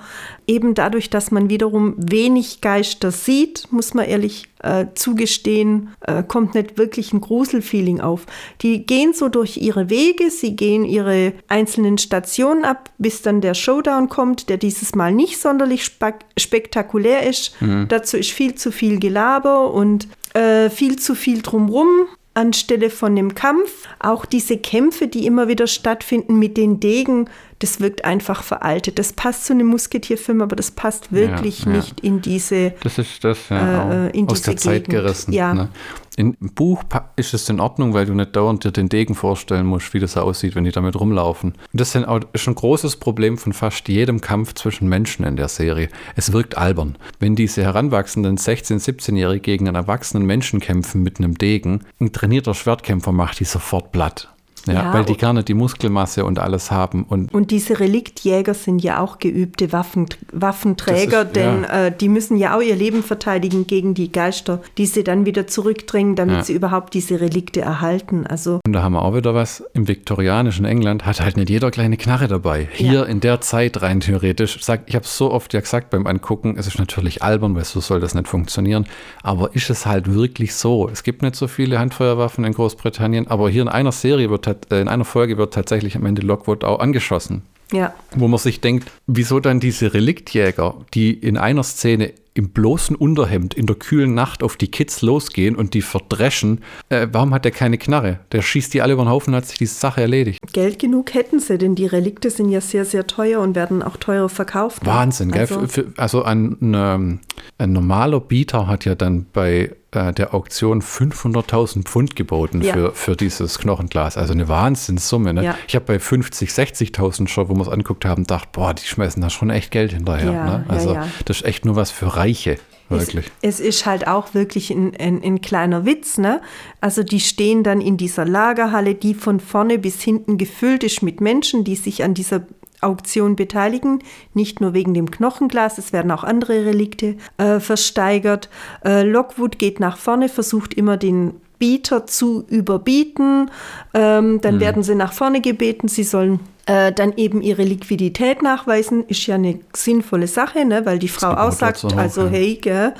eben dadurch, dass man wiederum wenig Geister sieht, muss man ehrlich äh, zugestehen, äh, kommt nicht wirklich ein Gruselfeeling auf. Die gehen so durch ihre Wege, sie gehen ihre einzelnen Stationen ab, bis dann der Showdown kommt, der dieses Mal nicht sonderlich spek spektakulär ist. Dazu ist viel zu viel Gelaber und äh, viel zu viel drumrum anstelle von dem Kampf. Auch diese Kämpfe, die immer wieder stattfinden mit den Degen, das wirkt einfach veraltet. Das passt zu einem Musketierfilm, aber das passt wirklich ja. nicht in diese Das ist das, ja, Äh, auch in aus der diese Zeit Gegend. gerissen. Ja. Ne? Im Buch ist es in Ordnung, weil du nicht dauernd dir den Degen vorstellen musst, wie das aussieht, wenn die damit rumlaufen. Das ist ein großes Problem von fast jedem Kampf zwischen Menschen in der Serie. Es wirkt albern. Wenn diese heranwachsenden 16-, 17-Jährigen gegen einen erwachsenen Menschen kämpfen mit einem Degen, ein trainierter Schwertkämpfer macht die sofort platt. Ja, Ja, weil die gar nicht die Muskelmasse und alles haben. Und Und diese Reliktjäger sind ja auch geübte Waffen, Waffenträger, ist- denn ja. äh, die müssen ja auch ihr Leben verteidigen gegen die Geister, die sie dann wieder zurückdrängen, damit Ja. sie überhaupt diese Relikte erhalten. Also Und da haben wir auch wieder was. Im viktorianischen England hat halt nicht jeder kleine Knarre dabei. Hier in der Zeit rein theoretisch. Sag, ich habe es so oft ja gesagt beim Angucken, es ist natürlich albern, weil so soll das nicht funktionieren. Aber ist es halt wirklich so? Es gibt nicht so viele Handfeuerwaffen in Großbritannien, aber hier in einer Serie wird, tat- äh, in einer Folge wird tatsächlich am Ende Lockwood auch angeschossen. ja, Wo man sich denkt, wieso dann diese Reliktjäger, die in einer Szene im bloßen Unterhemd in der kühlen Nacht auf die Kids losgehen und die verdreschen, äh, warum hat der keine Knarre? Der schießt die alle über den Haufen und hat sich die Sache erledigt. Geld genug hätten sie, denn die Relikte sind ja sehr, sehr teuer und werden auch teurer verkauft. Wahnsinn, gell? Also, Für, für, also ein, ähm, ein normaler Bieter hat ja dann bei äh, der Auktion 500.000 Pfund geboten Ja. für, für dieses Knochenglas. Also eine Wahnsinnssumme. Ne? Ja. Ich habe bei 50, 60.000 schon, wo wir es anguckt haben, gedacht, boah, die schmeißen da schon echt Geld hinterher. Ja, ne? Also das ist echt nur was für Reiche, wirklich. Es, es ist halt auch wirklich ein, ein, ein kleiner Witz, ne? Also die stehen dann in dieser Lagerhalle, die von vorne bis hinten gefüllt ist mit Menschen, die sich an dieser Auktion beteiligen, nicht nur wegen dem Knochenglas, es werden auch andere Relikte äh, versteigert. Äh, Lockwood geht nach vorne, versucht immer den Bieter zu überbieten. Ähm, dann werden sie nach vorne gebeten, sie sollen äh, dann eben ihre Liquidität nachweisen. Ist ja eine sinnvolle Sache, ne? weil die Frau aussagt, hoch, also ja. hey, gell,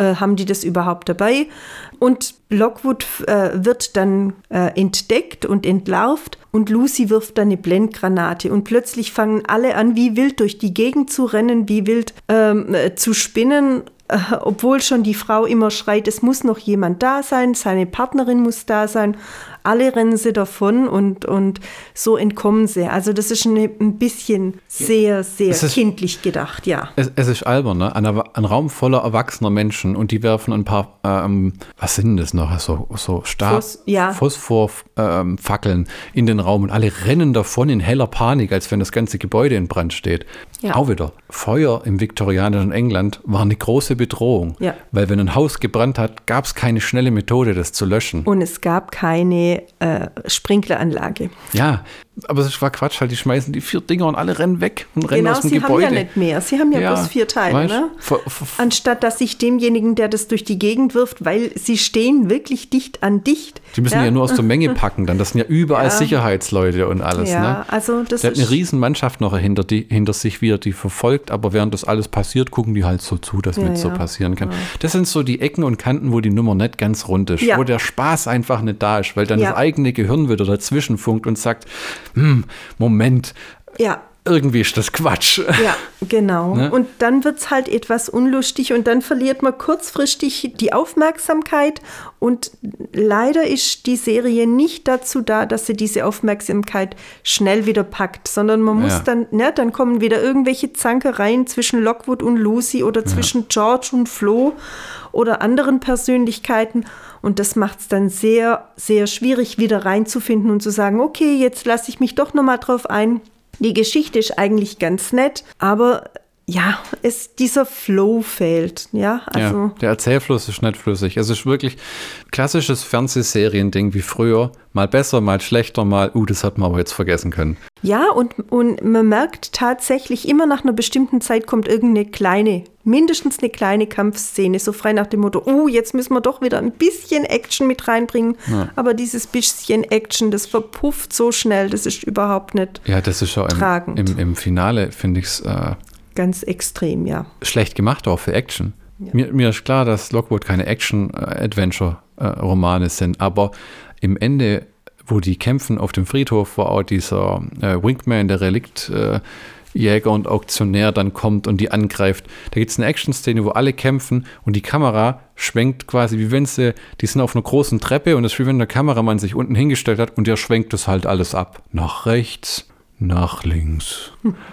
äh, haben die das überhaupt dabei? Und Lockwood äh, wird dann äh, entdeckt und entlarvt und Lucy wirft dann eine Blendgranate und plötzlich fangen alle an, wie wild durch die Gegend zu rennen, wie wild ähm, äh, zu spinnen, äh, obwohl schon die Frau immer schreit, es muss noch jemand da sein, seine Partnerin muss da sein. Alle rennen sie davon und, und so entkommen sie. Also das ist ein bisschen sehr, sehr ist- kindlich gedacht, ja. Es, es ist albern, ne? Ein, ein Raum voller erwachsener Menschen und die werfen ein paar, ähm, was sind das noch? So, so Stab, Phos- ja. Phosphorfackeln ähm, in den Raum und alle rennen davon in heller Panik, als wenn das ganze Gebäude in Brand steht. Ja. Auch wieder. Feuer im viktorianischen England war eine große Bedrohung. Ja. Weil wenn ein Haus gebrannt hat, gab es keine schnelle Methode, das zu löschen. Und es gab keine äh, Sprinkleranlage. Ja, aber es war Quatsch, halt, die schmeißen die vier Dinger und alle rennen weg und rennen Genau, aus dem sie Gebäude. haben ja nicht mehr. Sie haben ja, Ja, bloß vier Teile, weißt, ne? Anstatt dass sich demjenigen, der das durch die Gegend wirft, weil sie stehen wirklich dicht an dicht. Die müssen ja, nur aus der Menge *laughs* packen dann. Das sind ja überall Ja. Sicherheitsleute und alles. Ja, ne? also das Der hat eine ist. riesen Mannschaft noch hinter, die, hinter sich, wie er die verfolgt, aber während das alles passiert, gucken die halt so zu, dass Ja, mit so ja. passieren kann. Das sind so die Ecken und Kanten, wo die Nummer nicht ganz rund ist, Ja. wo der Spaß einfach nicht da ist, weil dann Ja. das eigene Gehirn wieder dazwischen funkt und sagt, hm, Moment, Ja, irgendwie ist das Quatsch. Ja, genau. Ne? Und dann wird es halt etwas unlustig und dann verliert man kurzfristig die Aufmerksamkeit. Und leider ist die Serie nicht dazu da, dass sie diese Aufmerksamkeit schnell wieder packt, sondern man muss Ja. dann, ne, dann kommen wieder irgendwelche Zankereien zwischen Lockwood und Lucy oder zwischen George und Flo oder anderen Persönlichkeiten. Und das macht es dann sehr, sehr schwierig, wieder reinzufinden und zu sagen, okay, jetzt lasse ich mich doch nochmal drauf ein. Die Geschichte ist eigentlich ganz nett, aber ja, es, dieser Flow fehlt. Ja, also. ja, der Erzählfluss ist nicht flüssig. Es ist wirklich klassisches Fernsehseriending wie früher. Mal besser, mal schlechter, mal, uh, das hat man aber jetzt vergessen können. Ja, und, und man merkt tatsächlich, immer nach einer bestimmten Zeit kommt irgendeine kleine, mindestens eine kleine Kampfszene, so frei nach dem Motto, oh, jetzt müssen wir doch wieder ein bisschen Action mit reinbringen. Aber dieses bisschen Action, das verpufft so schnell, das ist überhaupt nicht Ja, das ist schon im, Tragend. im, im Finale, finde ich es äh, ganz extrem, ja. schlecht gemacht, auch für Action. Mir, mir ist klar, dass Lockwood keine Action-Adventure-Romane sind, aber im Ende, wo die kämpfen auf dem Friedhof, wo auch dieser äh, Winkman, der Reliktjäger und Auktionär dann kommt und die angreift, da gibt es eine Action-Szene, wo alle kämpfen und die Kamera schwenkt quasi, wie wenn sie, die sind auf einer großen Treppe und das ist wie wenn der Kameramann sich unten hingestellt hat und der schwenkt das halt alles ab. Nach rechts, nach links.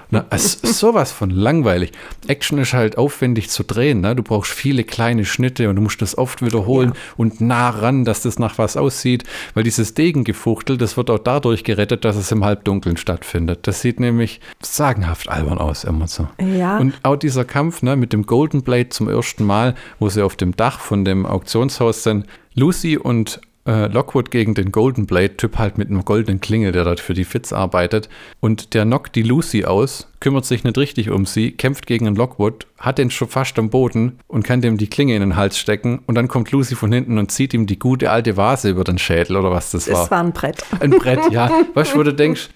Na, es ist sowas von langweilig. Action ist halt aufwendig zu drehen. Ne? Du brauchst viele kleine Schnitte und du musst das oft wiederholen und nah ran, dass das nach was aussieht. Weil dieses Degengefuchtel, das wird auch dadurch gerettet, dass es im Halbdunkeln stattfindet. Das sieht nämlich sagenhaft albern aus, immer so. Ja. Und auch dieser Kampf ne, mit dem Golden Blade zum ersten Mal, wo sie auf dem Dach von dem Auktionshaus sind, Lucy und äh, Lockwood gegen den Golden Blade, Typ halt mit einem goldenen Klingel, der dort für die Fitz arbeitet. Und der knockt die Lucy aus, kümmert sich nicht richtig um sie, kämpft gegen einen Lockwood, hat den schon fast am Boden und kann dem die Klinge in den Hals stecken. Und dann kommt Lucy von hinten und zieht ihm die gute alte Vase über den Schädel oder was das war. Es war ein Brett. Ein Brett, ja. *laughs* Weißt du, wo du denkst,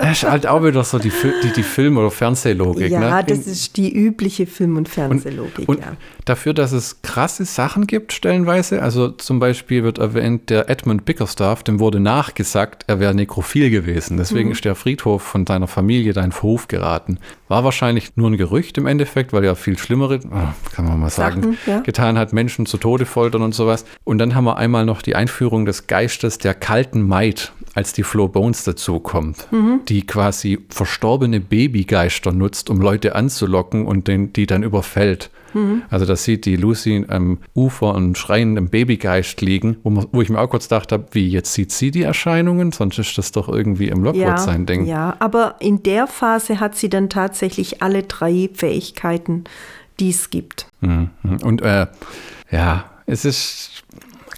das ist halt auch wieder so die, die, die Film- oder Fernsehlogik. Ja, ne? das ist die übliche Film- und Fernsehlogik, Und ja. dafür, dass es krasse Sachen gibt, stellenweise, also zum Beispiel wird erwähnt, der Edmund Bickerstaff, dem wurde nachgesagt, er wäre nekrophil gewesen. Deswegen Mhm. ist der Friedhof von seiner Familie da in Verruf geraten. War wahrscheinlich nur ein Gerücht im Endeffekt, weil er viel schlimmere, ah, kann man mal sagen, Sachen, ja. getan hat, Menschen zu Tode foltern und sowas. Und dann haben wir einmal noch die Einführung des Geistes der kalten Maid, als die Flo Bones dazukommt, Mhm. die quasi verstorbene Babygeister nutzt, um Leute anzulocken und den, die dann überfällt. Mhm. Also da sieht die Lucy am Ufer und schreiend im Babygeist liegen, wo, man, wo ich mir auch kurz gedacht habe, wie, jetzt sieht sie die Erscheinungen? Sonst ist das doch irgendwie im Lockwood Ja, sein Ding. ja, aber in der Phase hat sie dann tatsächlich alle drei Fähigkeiten, die es gibt. Mhm. Und äh, ja, es ist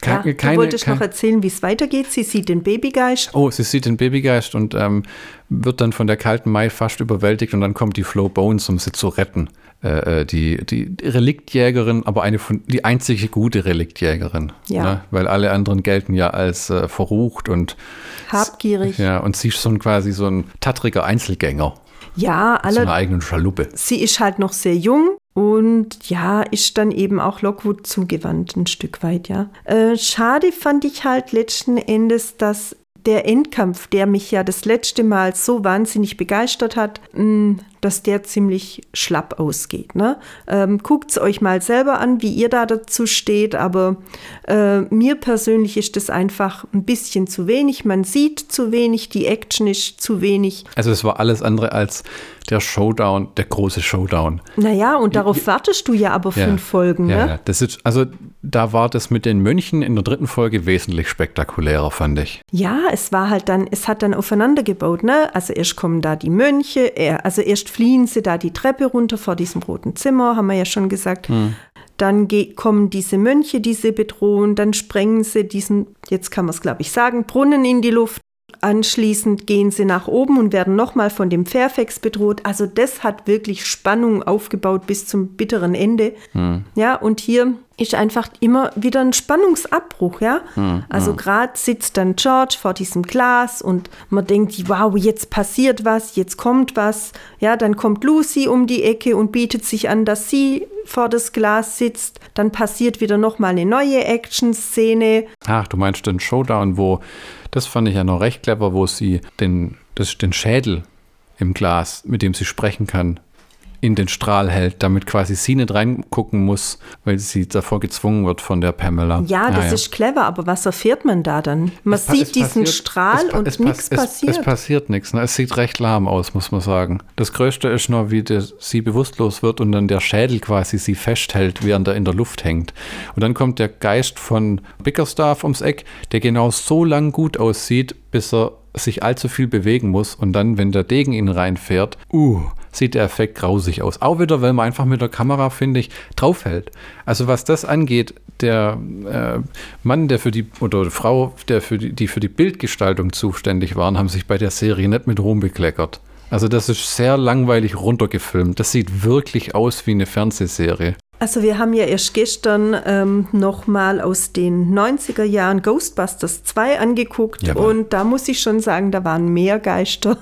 Ja, keine, du keine, wolltest kein- noch erzählen, wie es weitergeht. Sie sieht den Babygeist. Oh, sie sieht den Babygeist und ähm, wird dann von der kalten Mai fast überwältigt und dann kommt die Flo Bones, um sie zu retten. Äh, äh, die, die Reliktjägerin, aber eine von die einzige gute Reliktjägerin. Ja. Ne? Weil alle anderen gelten ja als äh, verrucht und Habgierig. ja, und sie ist so ein quasi so ein tattriger Einzelgänger. Ja, Mit so einer alle, eigenen Schaluppe. sie ist halt noch sehr jung und ja, ist dann eben auch Lockwood zugewandt, ein Stück weit, ja. Äh, schade fand ich halt letzten Endes, dass der Endkampf, der mich ja das letzte Mal so wahnsinnig begeistert hat, mh, dass der ziemlich schlapp ausgeht. Ne? Ähm, Guckt es euch mal selber an, wie ihr da dazu steht, aber äh, mir persönlich ist das einfach ein bisschen zu wenig. Man sieht zu wenig, die Action ist zu wenig. Also es war alles andere als der Showdown, der große Showdown. Naja, und darauf wartest du ja aber fünf Folgen, ja, ne? ja. Das ist, also da war das mit den Mönchen in der dritten Folge wesentlich spektakulärer, fand ich. Ja, es war halt dann, es hat dann aufeinander gebaut, ne? Also erst kommen da die Mönche, also erst fliehen sie da die Treppe runter vor diesem roten Zimmer, haben wir ja schon gesagt. Dann ge- kommen diese Mönche, die sie bedrohen, dann sprengen sie diesen, jetzt kann man es glaube ich sagen, Brunnen in die Luft. Anschließend gehen sie nach oben und werden nochmal von dem Fairfax bedroht. Also das hat wirklich Spannung aufgebaut bis zum bitteren Ende. Hm. Ja, und hier ist einfach immer wieder ein Spannungsabbruch, ja. Hm, Also gerade sitzt dann George vor diesem Glas und man denkt, wow, jetzt passiert was, jetzt kommt was. Ja, dann kommt Lucy um die Ecke und bietet sich an, dass sie vor das Glas sitzt. Dann passiert wieder nochmal eine neue Action-Szene. Ach, du meinst den Showdown, wo, das fand ich ja noch recht clever, wo sie den, das, den Schädel im Glas, mit dem sie sprechen kann, in den Strahl hält, damit quasi sie nicht reingucken muss, weil sie davor gezwungen wird von der Pamela. Ja, das ist clever, aber was erfährt man da dann? Man Es sieht es diesen passiert- Strahl es und es pa- nichts es, passiert. Es passiert nichts. Ne? Es sieht recht lahm aus, muss man sagen. Das Größte ist nur, wie der, sie bewusstlos wird und dann der Schädel quasi sie festhält, während er in der Luft hängt. Und dann kommt der Geist von Bickerstaff ums Eck, der genau so lang gut aussieht, bis er sich allzu viel bewegen muss. Und dann, wenn der Degen ihn reinfährt, uh, sieht der Effekt grausig aus. Auch wieder, weil man einfach mit der Kamera, finde ich, draufhält. Also was das angeht, der äh, Mann, der für die, oder die Frau, der für die, die für die Bildgestaltung zuständig waren, haben sich bei der Serie nicht mit Ruhm bekleckert. Also das ist sehr langweilig runtergefilmt. Das sieht wirklich aus wie eine Fernsehserie. Also wir haben ja erst gestern ähm, nochmal aus den 90er Jahren Ghostbusters 2 angeguckt Jawohl. und da muss ich schon sagen, da waren mehr Geister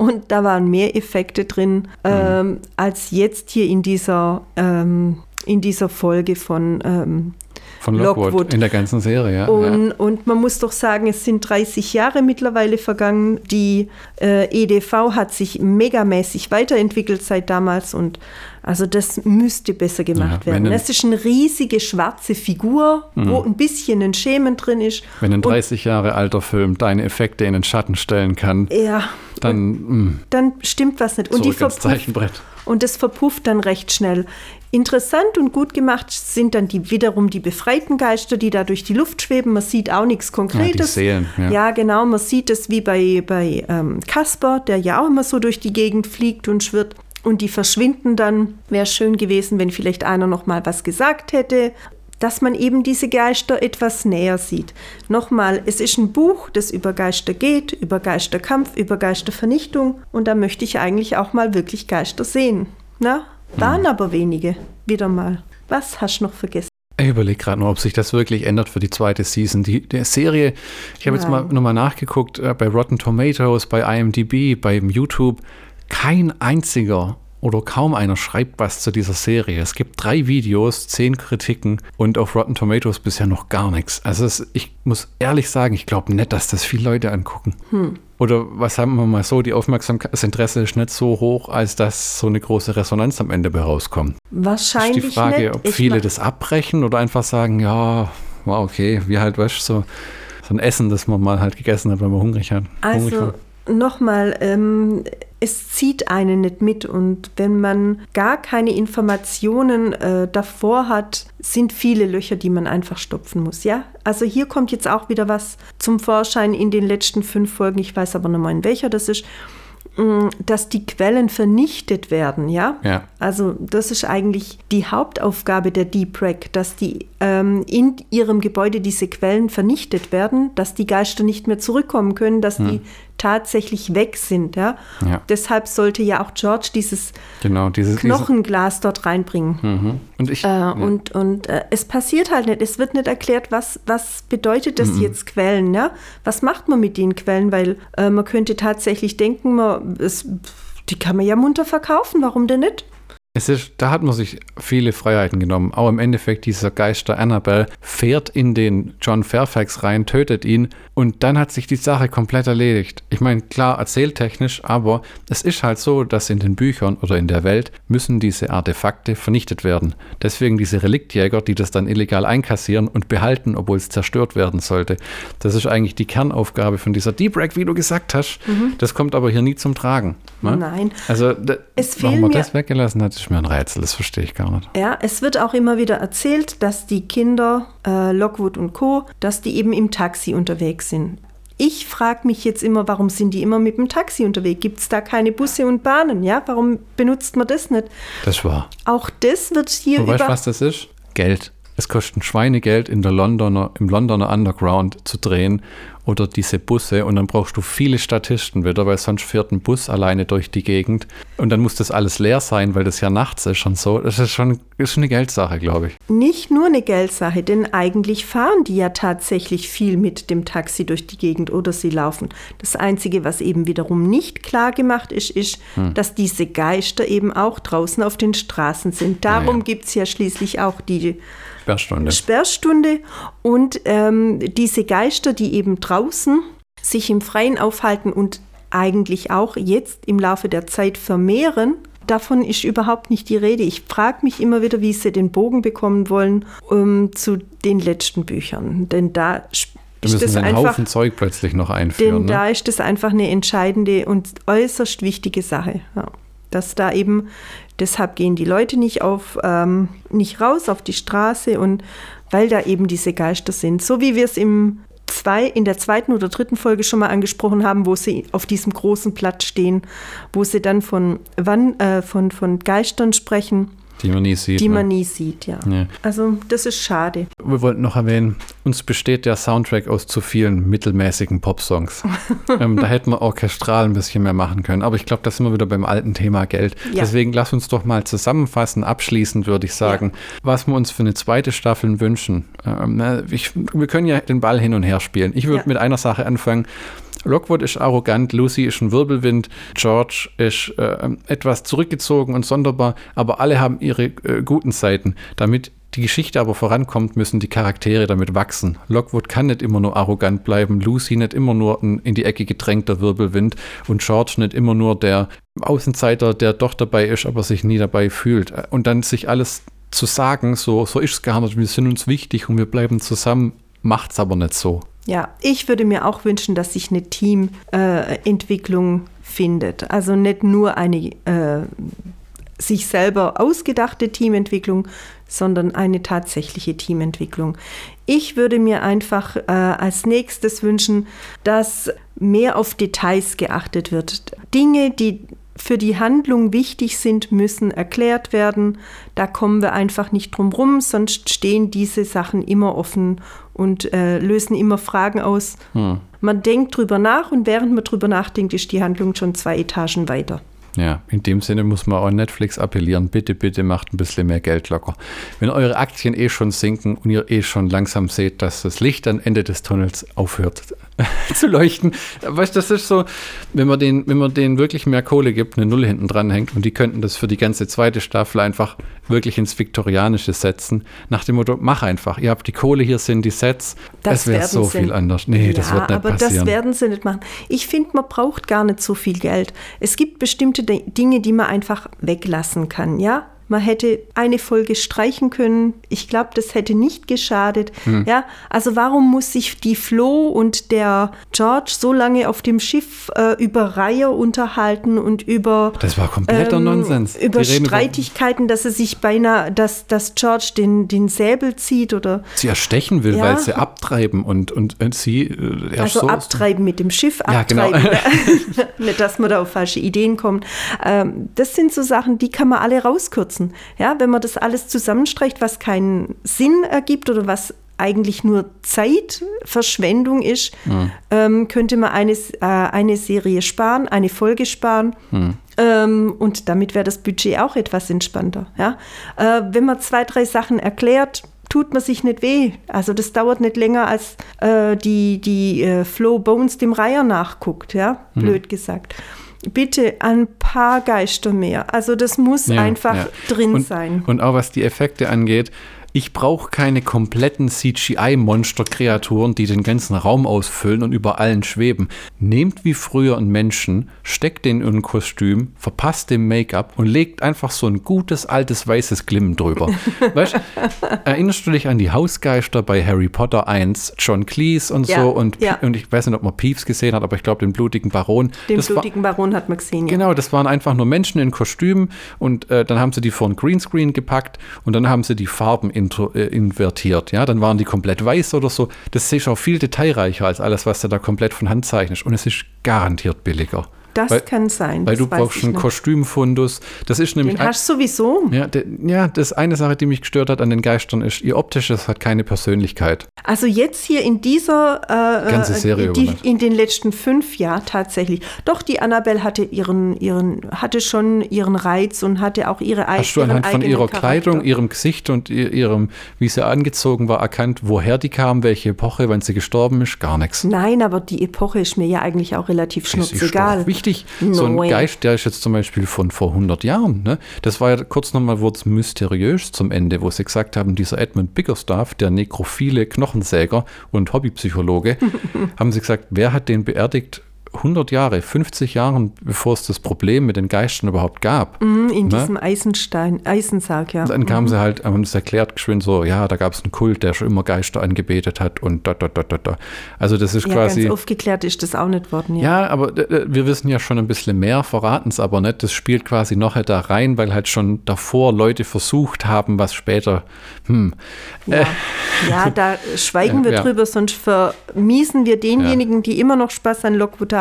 und da waren mehr Effekte drin ähm, als jetzt hier in dieser, ähm, in dieser Folge von ähm, Von Lockwood, Lockwood. in der ganzen Serie, ja. Und, und man muss doch sagen, es sind 30 Jahre mittlerweile vergangen. Die äh, EDV hat sich megamäßig weiterentwickelt seit damals und also das müsste besser gemacht Ja, werden. Es ist eine riesige schwarze Figur, wo ein bisschen ein Schemen drin ist. ja. Wenn ein Und- 30 Jahre alter Film deine Effekte in den Schatten stellen kann, Ja, dann mh, dann stimmt was nicht. Und, die verpufft, und das verpufft dann recht schnell. Interessant und gut gemacht sind dann die wiederum die befreiten Geister, die da durch die Luft schweben. Man sieht auch nichts Konkretes. Seelen, ja. ja. genau. Man sieht es wie bei, bei ähm, Kasper, der ja auch immer so durch die Gegend fliegt und schwirrt. Und die verschwinden dann. Wäre schön gewesen, wenn vielleicht einer noch mal was gesagt hätte. Dass man eben diese Geister etwas näher sieht. Nochmal, es ist ein Buch, das über Geister geht, über Geisterkampf, über Geistervernichtung. Und da möchte ich eigentlich auch mal wirklich Geister sehen. Na, waren aber wenige. Wieder mal. Was hast du noch vergessen? Ich überlege gerade nur, ob sich das wirklich ändert für die zweite Season. Die, die Serie, ich habe jetzt mal nochmal nachgeguckt, äh, bei Rotten Tomatoes, bei IMDb, beim YouTube, kein einziger oder kaum einer schreibt was zu dieser Serie. Es gibt drei Videos, zehn Kritiken und auf Rotten Tomatoes bisher noch gar nichts. Also es, ich muss ehrlich sagen, ich glaube nicht, dass das viele Leute angucken. Oder was haben wir mal so, die Aufmerksamkeit, das Interesse ist nicht so hoch, als dass so eine große Resonanz am Ende bei rauskommt. Wahrscheinlich Ist die Frage, nicht. ob Ich viele das abbrechen oder einfach sagen, ja, war okay, wie halt, weißt so, so ein Essen, das man mal halt gegessen hat, wenn man hungrig hat. Also nochmal, ähm, es zieht einen nicht mit und wenn man gar keine Informationen äh, davor hat, sind viele Löcher, die man einfach stopfen muss, ja? Also hier kommt jetzt auch wieder was zum Vorschein in den letzten fünf Folgen, ich weiß aber noch mal in welcher das ist, mh, dass die Quellen vernichtet werden, ja? Ja. Also das ist eigentlich die Hauptaufgabe der Deep Rec, dass die ähm, in ihrem Gebäude diese Quellen vernichtet werden, dass die Geister nicht mehr zurückkommen können, dass die tatsächlich weg sind. Ja? Ja. Deshalb sollte ja auch George dieses Genau, dieses Knochenglas dort reinbringen. Diese, mhm. Und ich, Äh, ja. Und, und äh, es passiert halt nicht. Es wird nicht erklärt, was, was bedeutet das jetzt Quellen. Ja? Was macht man mit den Quellen? Weil äh, man könnte tatsächlich denken, man, es, die kann man ja munter verkaufen. Warum denn nicht? Es ist, da hat man sich viele Freiheiten genommen. Auch im Endeffekt dieser Geister Annabelle fährt in den John Fairfax rein, tötet ihn und dann hat sich die Sache komplett erledigt. Ich meine, klar, erzähltechnisch, aber es ist halt so, dass in den Büchern oder in der Welt müssen diese Artefakte vernichtet werden. Deswegen diese Reliktjäger, die das dann illegal einkassieren und behalten, obwohl es zerstört werden sollte. Das ist eigentlich die Kernaufgabe von dieser Deep Rack, wie du gesagt hast. Das kommt aber hier nie zum Tragen. ne? Nein. Also, da, Es warum man mir- das weggelassen hat, ist mir ein Rätsel. Das verstehe ich gar nicht. Ja, es wird auch immer wieder erzählt, dass die Kinder, äh, Lockwood und Co., dass die eben im Taxi unterwegs sind. Ich frage mich jetzt immer, warum sind die immer mit dem Taxi unterwegs? Gibt es da keine Busse und Bahnen? Ja, warum benutzt man das nicht? Das war. Auch das wird hier weißt du, über. was das ist? Geld. Es kostet ein Schweinegeld in der Londoner, im Londoner Underground zu drehen oder diese Busse und dann brauchst du viele Statisten wieder, weil sonst fährt ein Bus alleine durch die Gegend und dann muss das alles leer sein, weil das ja nachts ist und so. Das ist schon, ist schon eine Geldsache, glaube ich. Nicht nur eine Geldsache, denn eigentlich fahren die ja tatsächlich viel mit dem Taxi durch die Gegend oder sie laufen. Das Einzige, was eben wiederum nicht klar gemacht ist, ist, hm. dass diese Geister eben auch draußen auf den Straßen sind. Darum ja. gibt es ja schließlich auch die Sperrstunde. Sperrstunde. Und ähm, diese Geister, die eben draußen sich im Freien aufhalten und eigentlich auch jetzt im Laufe der Zeit vermehren, davon ist überhaupt nicht die Rede. Ich frage mich immer wieder, wie sie den Bogen bekommen wollen um, ähm, zu den letzten Büchern. Denn da da müssen sie einen einfach, Haufen Zeug plötzlich noch einführen. Denn ne? da ist das einfach eine entscheidende und äußerst wichtige Sache. Ja. Dass da eben Deshalb gehen die Leute nicht auf, ähm, nicht raus auf die Straße und weil da eben diese Geister sind. So wie wir es im zwei, in der zweiten oder dritten Folge schon mal angesprochen haben, wo sie auf diesem großen Platz stehen, wo sie dann von, wann, äh, von, von Geistern sprechen die man nie sieht. Die ne? man nie sieht, ja. ja. Also das ist schade. Wir wollten noch erwähnen, uns besteht der Soundtrack aus zu vielen mittelmäßigen Popsongs. *laughs* ähm, da hätten wir orchestral ein bisschen mehr machen können. Aber ich glaube, da sind wir wieder beim alten Thema Geld. Ja. Deswegen lass uns doch mal zusammenfassen. Abschließend würde ich sagen, ja. was wir uns für eine zweite Staffel wünschen. Ähm, ich, wir können ja den Ball hin und her spielen. Ich würde mit einer Sache anfangen. Lockwood ist arrogant, Lucy ist ein Wirbelwind, George ist äh, etwas zurückgezogen und sonderbar, aber alle haben ihre äh, guten Seiten. Damit die Geschichte aber vorankommt, müssen die Charaktere damit wachsen. Lockwood kann nicht immer nur arrogant bleiben, Lucy nicht immer nur ein in die Ecke gedrängter Wirbelwind und George nicht immer nur der Außenseiter, der doch dabei ist, aber sich nie dabei fühlt. Und dann sich alles zu sagen, so, so ist es gar nicht, wir sind uns wichtig und wir bleiben zusammen, macht es aber nicht so. Ja, ich würde mir auch wünschen, dass sich eine Teamentwicklung äh, findet. Also nicht nur eine äh, sich selber ausgedachte Teamentwicklung, sondern eine tatsächliche Teamentwicklung. Ich würde mir einfach äh, als nächstes wünschen, dass mehr auf Details geachtet wird. Dinge, die für die Handlung wichtig sind, müssen erklärt werden. Da kommen wir einfach nicht drum rum, sonst stehen diese Sachen immer offen und äh, lösen immer Fragen aus. Hm. Man denkt drüber nach und während man drüber nachdenkt, ist die Handlung schon zwei Etagen weiter. Ja, in dem Sinne muss man auch Netflix appellieren, bitte, bitte macht ein bisschen mehr Geld locker. Wenn eure Aktien eh schon sinken und ihr eh schon langsam seht, dass das Licht am Ende des Tunnels aufhört *laughs* zu leuchten, weißt du, das ist so, wenn man den, wenn man denen wirklich mehr Kohle gibt, eine Null hinten dran hängt und die könnten das für die ganze zweite Staffel einfach wirklich ins Viktorianische setzen, nach dem Motto, mach einfach, ihr habt die Kohle, hier sind die Sets, das, wäre so viel nicht. anders. Nee, ja, das wird nicht aber passieren. das werden sie nicht machen. Ich finde, man braucht gar nicht so viel Geld. Es gibt bestimmte Dinge, die man einfach weglassen kann, ja? Man hätte eine Folge streichen können. Ich glaube, das hätte nicht geschadet. Hm. Ja, also warum muss sich die Flo und der George so lange auf dem Schiff äh, über Reihe unterhalten und über Das war kompletter ähm, Nonsens. Über Streitigkeiten, dass er sich beinahe, dass, dass George den, den Säbel zieht oder sie erstechen will, ja. weil sie abtreiben und, und, und sie äh, Also so abtreiben mit dem Schiff abtreiben. Ja, genau. *laughs* *laughs* Nicht, dass man da auf falsche Ideen kommt. Ähm, das sind so Sachen, die kann man alle rauskürzen nutzen. Ja, wenn man das alles zusammenstreicht, was keinen Sinn ergibt oder was eigentlich nur Zeitverschwendung ist, mhm. ähm, könnte man eine, äh, eine Serie sparen, eine Folge sparen. Mhm. Ähm, und damit wäre das Budget auch etwas entspannter. Ja? Äh, wenn man zwei, drei Sachen erklärt, tut man sich nicht weh. Also das dauert nicht länger, als äh, die, die äh, Flow Bones dem Reiher nachguckt, ja, mhm. blöd gesagt bitte ein paar Geister mehr. Also das muss ja, einfach ja. drin und, sein. Und auch was die Effekte angeht, ich brauche keine kompletten CGI-Monster-Kreaturen, die den ganzen Raum ausfüllen und über allen schweben. Nehmt wie früher einen Menschen, steckt den in ein Kostüm, verpasst dem Make-up und legt einfach so ein gutes, altes, weißes Glimmen drüber. *laughs* weißt, erinnerst du dich an die Hausgeister bei Harry Potter 1, John Cleese und ja, so? Und, ja. und ich weiß nicht, ob man Peeves gesehen hat, aber ich glaube, den blutigen Baron. Den das blutigen war, Baron hat man gesehen, ja. Genau, das waren einfach nur Menschen in Kostümen und äh, dann haben sie die vor ein Greenscreen gepackt und dann haben sie die Farben äh, invertiert. Ja, dann waren die komplett weiß oder so. Das ist auch viel detailreicher als alles, was du da komplett von Hand zeichnest. Und es ist garantiert billiger. Das weil, kann sein. Weil du brauchst einen. Kostümfundus. Das ist nämlich. Den hast du sowieso. Ja, de, ja, das eine Sache, die mich gestört hat an den Geistern, ist, ihr optisches hat keine Persönlichkeit. Also jetzt hier in dieser äh, Ganze Serie die, in den letzten fünf Jahren tatsächlich. Doch die Annabelle hatte ihren, ihren, hatte schon ihren Reiz und hatte auch ihre ei- Hast du anhand von ihrer Charakter. Kleidung, ihrem Gesicht und ihr- ihrem, wie sie angezogen war, erkannt, woher die kam, welche Epoche, wann sie gestorben ist? Gar nichts. Nein, aber die Epoche ist mir ja eigentlich auch relativ Das ist doch wichtig. So ein No way. Geist, der ist jetzt zum Beispiel von vor 100 Jahren. Ne? Das war ja kurz nochmal, wurde es mysteriös zum Ende, wo sie gesagt haben, dieser Edmund Bickerstaff, der nekrophile Knochensäger und Hobbypsychologe, *laughs* haben sie gesagt, wer hat den beerdigt? 100 Jahre, 50 Jahren, bevor es das Problem mit den Geistern überhaupt gab. Mhm, In Ne? diesem Eisenstein, Eisensarg, ja. Dann kamen sie halt, haben es erklärt, geschwind so, ja, da gab es einen Kult, der schon immer Geister angebetet hat und da, da, da, da, da. Also das ist ja, quasi. ganz aufgeklärt ist das auch nicht worden. Ja. Ja, aber äh, wir wissen ja schon ein bisschen mehr, verraten es aber nicht. Das spielt quasi noch da rein, weil halt schon davor Leute versucht haben, was später, hm, Ja, ja da *laughs* schweigen wir ja. drüber, sonst vermiesen wir denjenigen, die immer noch Spaß an Lockwood haben,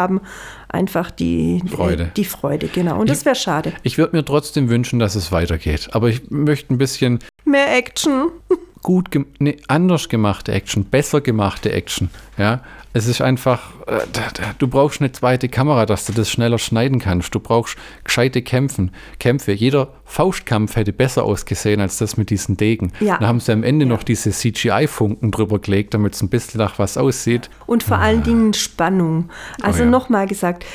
einfach die Freude. Äh, die Freude, genau. Und das wäre schade. ich würde mir trotzdem wünschen, dass es weitergeht. Aber ich möchte ein bisschen Mehr Action. *laughs* gut, nee, anders gemachte Action, besser gemachte Action. Ja, es ist einfach, äh, du brauchst eine zweite Kamera, dass du das schneller schneiden kannst. Du brauchst gescheite Kämpfen, Kämpfe. Jeder Faustkampf hätte besser ausgesehen als das mit diesen Degen. Ja. Da haben sie am Ende noch diese CGI-Funken drüber gelegt, damit es ein bisschen nach was aussieht. Und vor allen Dingen Spannung. Also Oh ja. nochmal gesagt,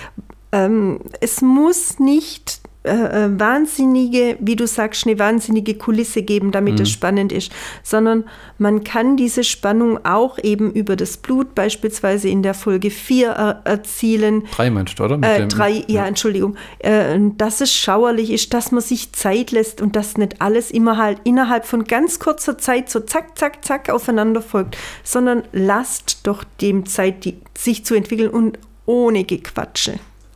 ähm, es muss nicht äh, äh, wahnsinnige, wie du sagst, eine wahnsinnige Kulisse geben, damit Mhm. es spannend ist, sondern man kann diese Spannung auch eben über das Blut beispielsweise in der Folge 4 er erzielen. Drei meinst du, oder? Mit Äh, dem- drei, ja, Entschuldigung, äh, dass es schauerlich ist, dass man sich Zeit lässt und dass nicht alles immer halt innerhalb von ganz kurzer Zeit so zack, zack, zack aufeinander folgt, sondern lasst doch dem Zeit, die, sich zu entwickeln und ohne Gequatsche.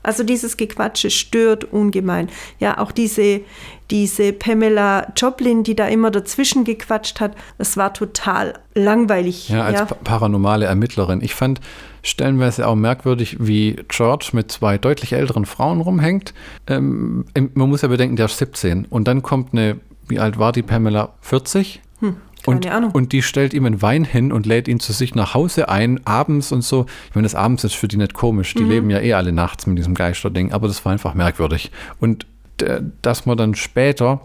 Also dieses Gequatsche stört ungemein. Ja, auch diese, diese Pamela Joplin, die da immer dazwischen gequatscht hat, das war total langweilig. Ja, als pa- paranormale Ermittlerin. Ich fand stellenweise auch merkwürdig, wie George mit zwei deutlich älteren Frauen rumhängt. Ähm, man muss ja bedenken, der ist 17. Und dann kommt eine, wie alt war die Pamela? 40? Keine und, und die stellt ihm einen Wein hin und lädt ihn zu sich nach Hause ein, abends und so. Ich meine, das abends ist für die nicht komisch. Mhm. Die leben ja eh alle nachts mit diesem Geisterding, aber das war einfach merkwürdig. Und äh, dass man dann später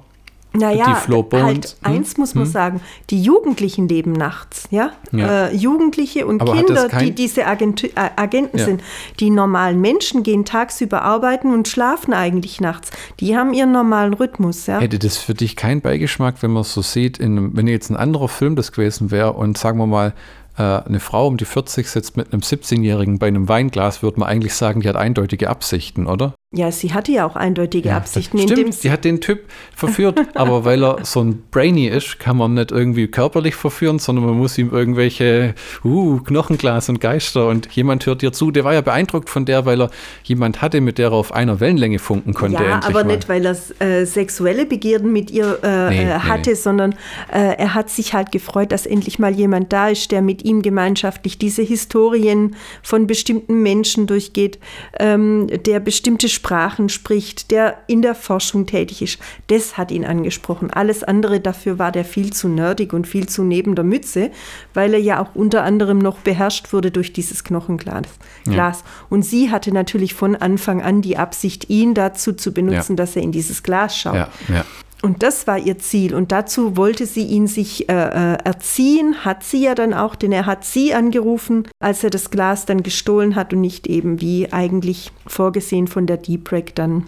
Naja, die Flo Bones, halt hm? eins muss man sagen, die Jugendlichen leben nachts, ja? Ja. Äh, Jugendliche und Aber Kinder, kein- die diese Agent, äh, Agenten Ja. sind. Die normalen Menschen gehen tagsüber arbeiten und schlafen eigentlich nachts. Die haben ihren normalen Rhythmus, ja? Hätte das für dich keinen Beigeschmack, wenn man es so sieht, in, wenn jetzt ein anderer Film das gewesen wäre und sagen wir mal, äh, eine Frau um die 40 sitzt mit einem 17-Jährigen bei einem Weinglas, würde man eigentlich sagen, die hat eindeutige Absichten, oder? Ja, sie hatte ja auch eindeutige Ja, Absichten. Stimmt, sie, hat den Typ verführt, *laughs* aber weil er so ein Brainy ist, kann man nicht irgendwie körperlich verführen, sondern man muss ihm irgendwelche uh, Knochenglas und Geister und jemand hört ihr zu. Der war ja beeindruckt von der, weil er jemand hatte, mit der er auf einer Wellenlänge funken konnte. ja, aber mal. nicht, weil er äh, sexuelle Begierden mit ihr äh, Nee, äh, hatte, nee. sondern äh, er hat sich halt gefreut, dass endlich mal jemand da ist, der mit ihm gemeinschaftlich diese Historien von bestimmten Menschen durchgeht, ähm, der bestimmte Sprachen spricht, der in der Forschung tätig ist. Das hat ihn angesprochen. Alles andere dafür war der viel zu nerdig und viel zu neben der Mütze, weil er ja auch unter anderem noch beherrscht wurde durch dieses Knochenglas. Glas. Und sie hatte natürlich von Anfang an die Absicht, ihn dazu zu benutzen, Ja. dass er in dieses Glas schaut. Ja, ja. Und das war ihr Ziel. Und dazu wollte sie ihn sich äh, äh, erziehen, hat sie ja dann auch, denn er hat sie angerufen, als er das Glas dann gestohlen hat und nicht eben wie eigentlich vorgesehen von der Deep Break dann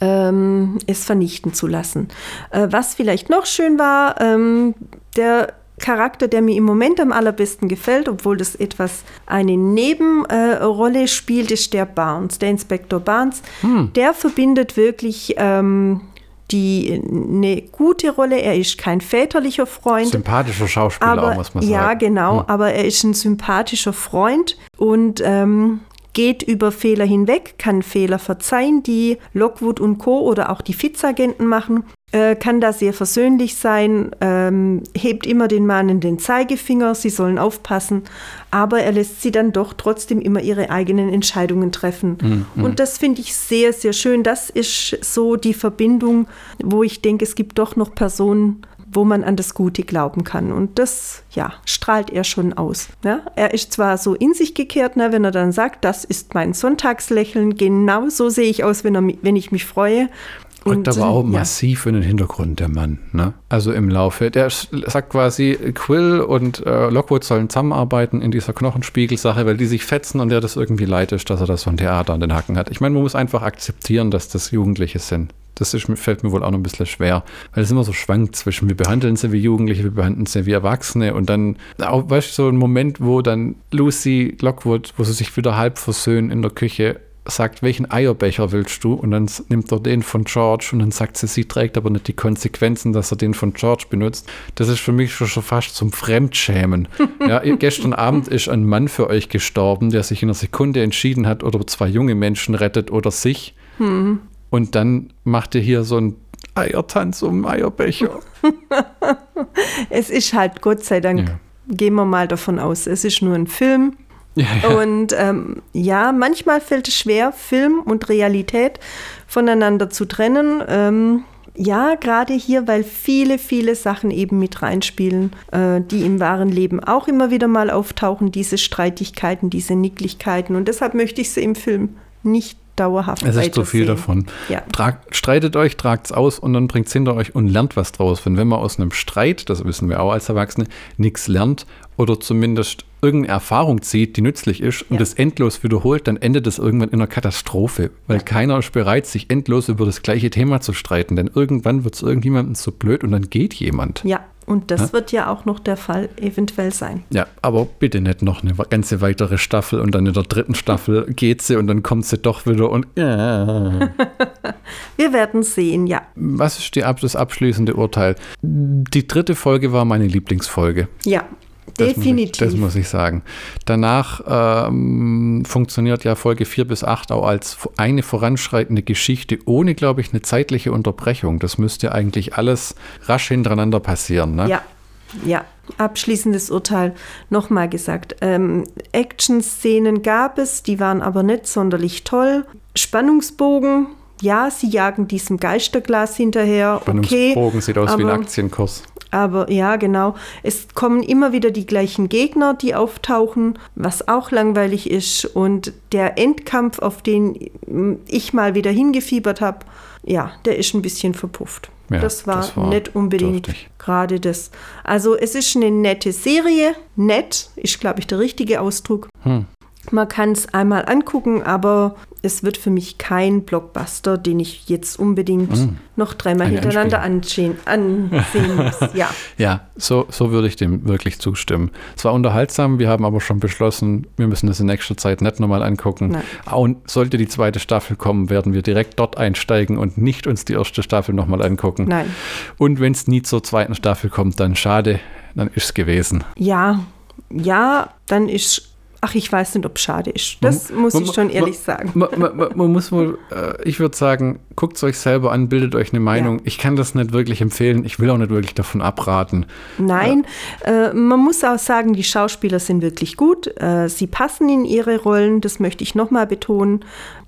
ähm, es vernichten zu lassen. Äh, was vielleicht noch schön war, ähm, der Charakter, der mir im Moment am allerbesten gefällt, obwohl das etwas eine Nebenrolle äh, spielt, ist der Barnes, der Inspektor Barnes. Der verbindet wirklich ähm, die eine gute Rolle. Er ist kein väterlicher Freund. Sympathischer Schauspieler, aber, muss man ja, sagen. genau, aber er ist ein sympathischer Freund und ähm, geht über Fehler hinweg, kann Fehler verzeihen, die Lockwood und Co. oder auch die Fitzagenten machen. Äh, kann da sehr versöhnlich sein, ähm, hebt immer den mahnenden Zeigefinger, sie sollen aufpassen, aber er lässt sie dann doch trotzdem immer ihre eigenen Entscheidungen treffen. Mhm. Und das finde ich sehr, sehr schön. Das ist so die Verbindung, wo ich denke, es gibt doch noch Personen, wo man an das Gute glauben kann. Und das, ja, strahlt er schon aus. Ja? Er ist zwar so in sich gekehrt, ne, wenn er dann sagt, das ist mein Sonntagslächeln, genau so sehe ich aus, wenn, er, wenn ich mich freue. Und aber auch ja. massiv in den Hintergrund, der Mann. Ne? Also im Laufe. Der sagt quasi, Quill und äh, Lockwood sollen zusammenarbeiten in dieser Knochenspiegelsache, weil die sich fetzen und der das irgendwie leid ist, dass er das so ein Theater an den Hacken hat. Ich meine, man muss einfach akzeptieren, dass das Jugendliche sind. Das ist, fällt mir wohl auch noch ein bisschen schwer, weil es immer so schwankt zwischen, wir behandeln sie wie Jugendliche, wir behandeln sie wie Erwachsene und dann, auch, weißt du, so ein Moment, wo dann Lucy Lockwood, wo sie sich wieder halb versöhnen in der Küche sagt, welchen Eierbecher willst du? Und dann nimmt er den von George und dann sagt sie, sie trägt aber nicht die Konsequenzen, dass er den von George benutzt. Das ist für mich schon, schon fast zum Fremdschämen. *laughs* ja, gestern Abend ist ein Mann für euch gestorben, der sich in einer Sekunde entschieden hat, oder zwei junge Menschen rettet oder sich. Hm. Und dann macht ihr hier so einen Eiertanz um Eierbecher. *laughs* es ist halt, Gott sei Dank, ja. gehen wir mal davon aus, es ist nur ein Film ja, ja. Und ähm, ja, manchmal fällt es schwer, Film und Realität voneinander zu trennen. Ähm, ja, gerade hier, weil viele, viele Sachen eben mit reinspielen, äh, die im wahren Leben auch immer wieder mal auftauchen, diese Streitigkeiten, diese Nicklichkeiten. Und deshalb möchte ich sie im Film nicht dauerhaft Es ist zu viel davon. Ja. Tragt, streitet euch, tragt es aus und dann bringt es hinter euch und lernt was draus. Wenn, wenn man aus einem Streit, das wissen wir auch als Erwachsene, nichts lernt oder zumindest irgendeine Erfahrung zieht, die nützlich ist und das endlos wiederholt, dann endet das irgendwann in einer Katastrophe, weil keiner ist bereit, sich endlos über das gleiche Thema zu streiten, denn irgendwann wird es irgendjemandem zu blöd und dann geht jemand. Ja, und das ja? wird ja auch noch der Fall eventuell sein. Ja, aber bitte nicht noch eine ganze weitere Staffel und dann in der dritten Staffel *laughs* geht sie und dann kommt sie doch wieder und. Ja. *laughs* Wir werden sehen, ja. Was ist die, das abschließende Urteil? Die dritte Folge war meine Lieblingsfolge. Ja, das Definitiv. Muss ich, das muss ich sagen. Danach ähm, funktioniert ja Folge 4 bis 8 auch als eine voranschreitende Geschichte ohne, glaube ich, eine zeitliche Unterbrechung. Das müsste eigentlich alles rasch hintereinander passieren. Ne? Ja, ja. Abschließendes Urteil nochmal gesagt. Ähm, Action-Szenen gab es, die waren aber nicht sonderlich toll. Spannungsbogen, ja, sie jagen diesem Geisterglas hinterher. Spannungsbogen okay, sieht aus wie ein Aktienkurs. Aber ja, genau. Es kommen immer wieder die gleichen Gegner, die auftauchen, was auch langweilig ist. Und der Endkampf, auf den ich mal wieder hingefiebert habe, ja, der ist ein bisschen verpufft. Ja, das, war das, war nicht unbedingt gerade das. Also es ist eine nette Serie. Nett ist, glaube ich, der richtige Ausdruck. Hm. Man kann es einmal angucken, aber es wird für mich kein Blockbuster, den ich jetzt unbedingt mm. noch dreimal Ein hintereinander ansehen, ansehen *laughs* muss. Ja, ja so, so würde ich dem wirklich zustimmen. Es war unterhaltsam, wir haben aber schon beschlossen, wir müssen das in nächster Zeit nicht nochmal angucken. Nein. Und sollte die zweite Staffel kommen, werden wir direkt dort einsteigen und nicht uns die erste Staffel nochmal angucken. Nein. Und wenn es nie zur zweiten Staffel kommt, dann schade, dann ist es gewesen. Ja, ja, dann ist Ach, ich weiß nicht, ob es schade ist. Das man, muss man, ich schon ehrlich man, sagen. Man, muss wohl, äh, ich würde sagen, guckt es euch selber an, bildet euch eine Meinung. Ja. Ich kann das nicht wirklich empfehlen. Ich will auch nicht wirklich davon abraten. Nein, äh, man muss auch sagen, die Schauspieler sind wirklich gut. Äh, sie passen in ihre Rollen, das möchte ich nochmal betonen.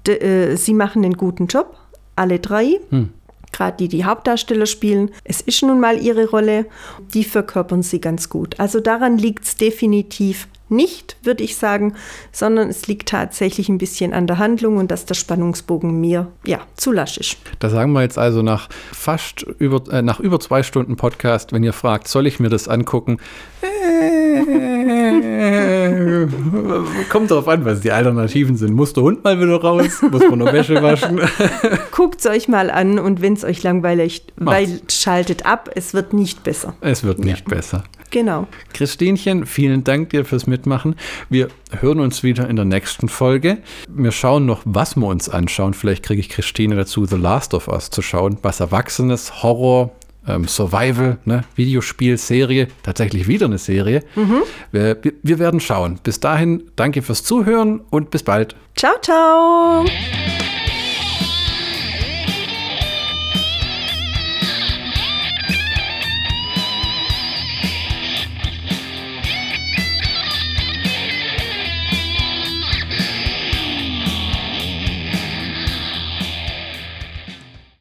De, äh, sie machen einen guten Job, alle drei. Hm gerade die die Hauptdarsteller spielen. Es ist nun mal ihre Rolle, die verkörpern sie ganz gut. Also daran liegt es definitiv nicht, würde ich sagen, sondern es liegt tatsächlich ein bisschen an der Handlung und dass der Spannungsbogen mir ja zu lasch ist. Da sagen wir jetzt also nach fast über, äh, nach über zwei Stunden Podcast, wenn ihr fragt, soll ich mir das angucken? Äh, *laughs* kommt darauf an, was die Alternativen sind. Muss der Hund mal wieder raus? Muss man noch Wäsche waschen? *laughs* Guckt es euch mal an und wenn es euch langweilig, weil schaltet ab, es wird nicht besser. Es wird nicht ja. besser. Genau. Christinchen, vielen Dank dir fürs Mitmachen. Wir hören uns wieder in der nächsten Folge. Wir schauen noch, was wir uns anschauen. Vielleicht kriege ich Christine dazu, The Last of Us zu schauen. Was Erwachsenes, Horror, ähm, Survival, ne? Videospiel, Serie, tatsächlich wieder eine Serie. Mhm. Wir, wir werden schauen. Bis dahin, danke fürs Zuhören und bis bald. Ciao, ciao.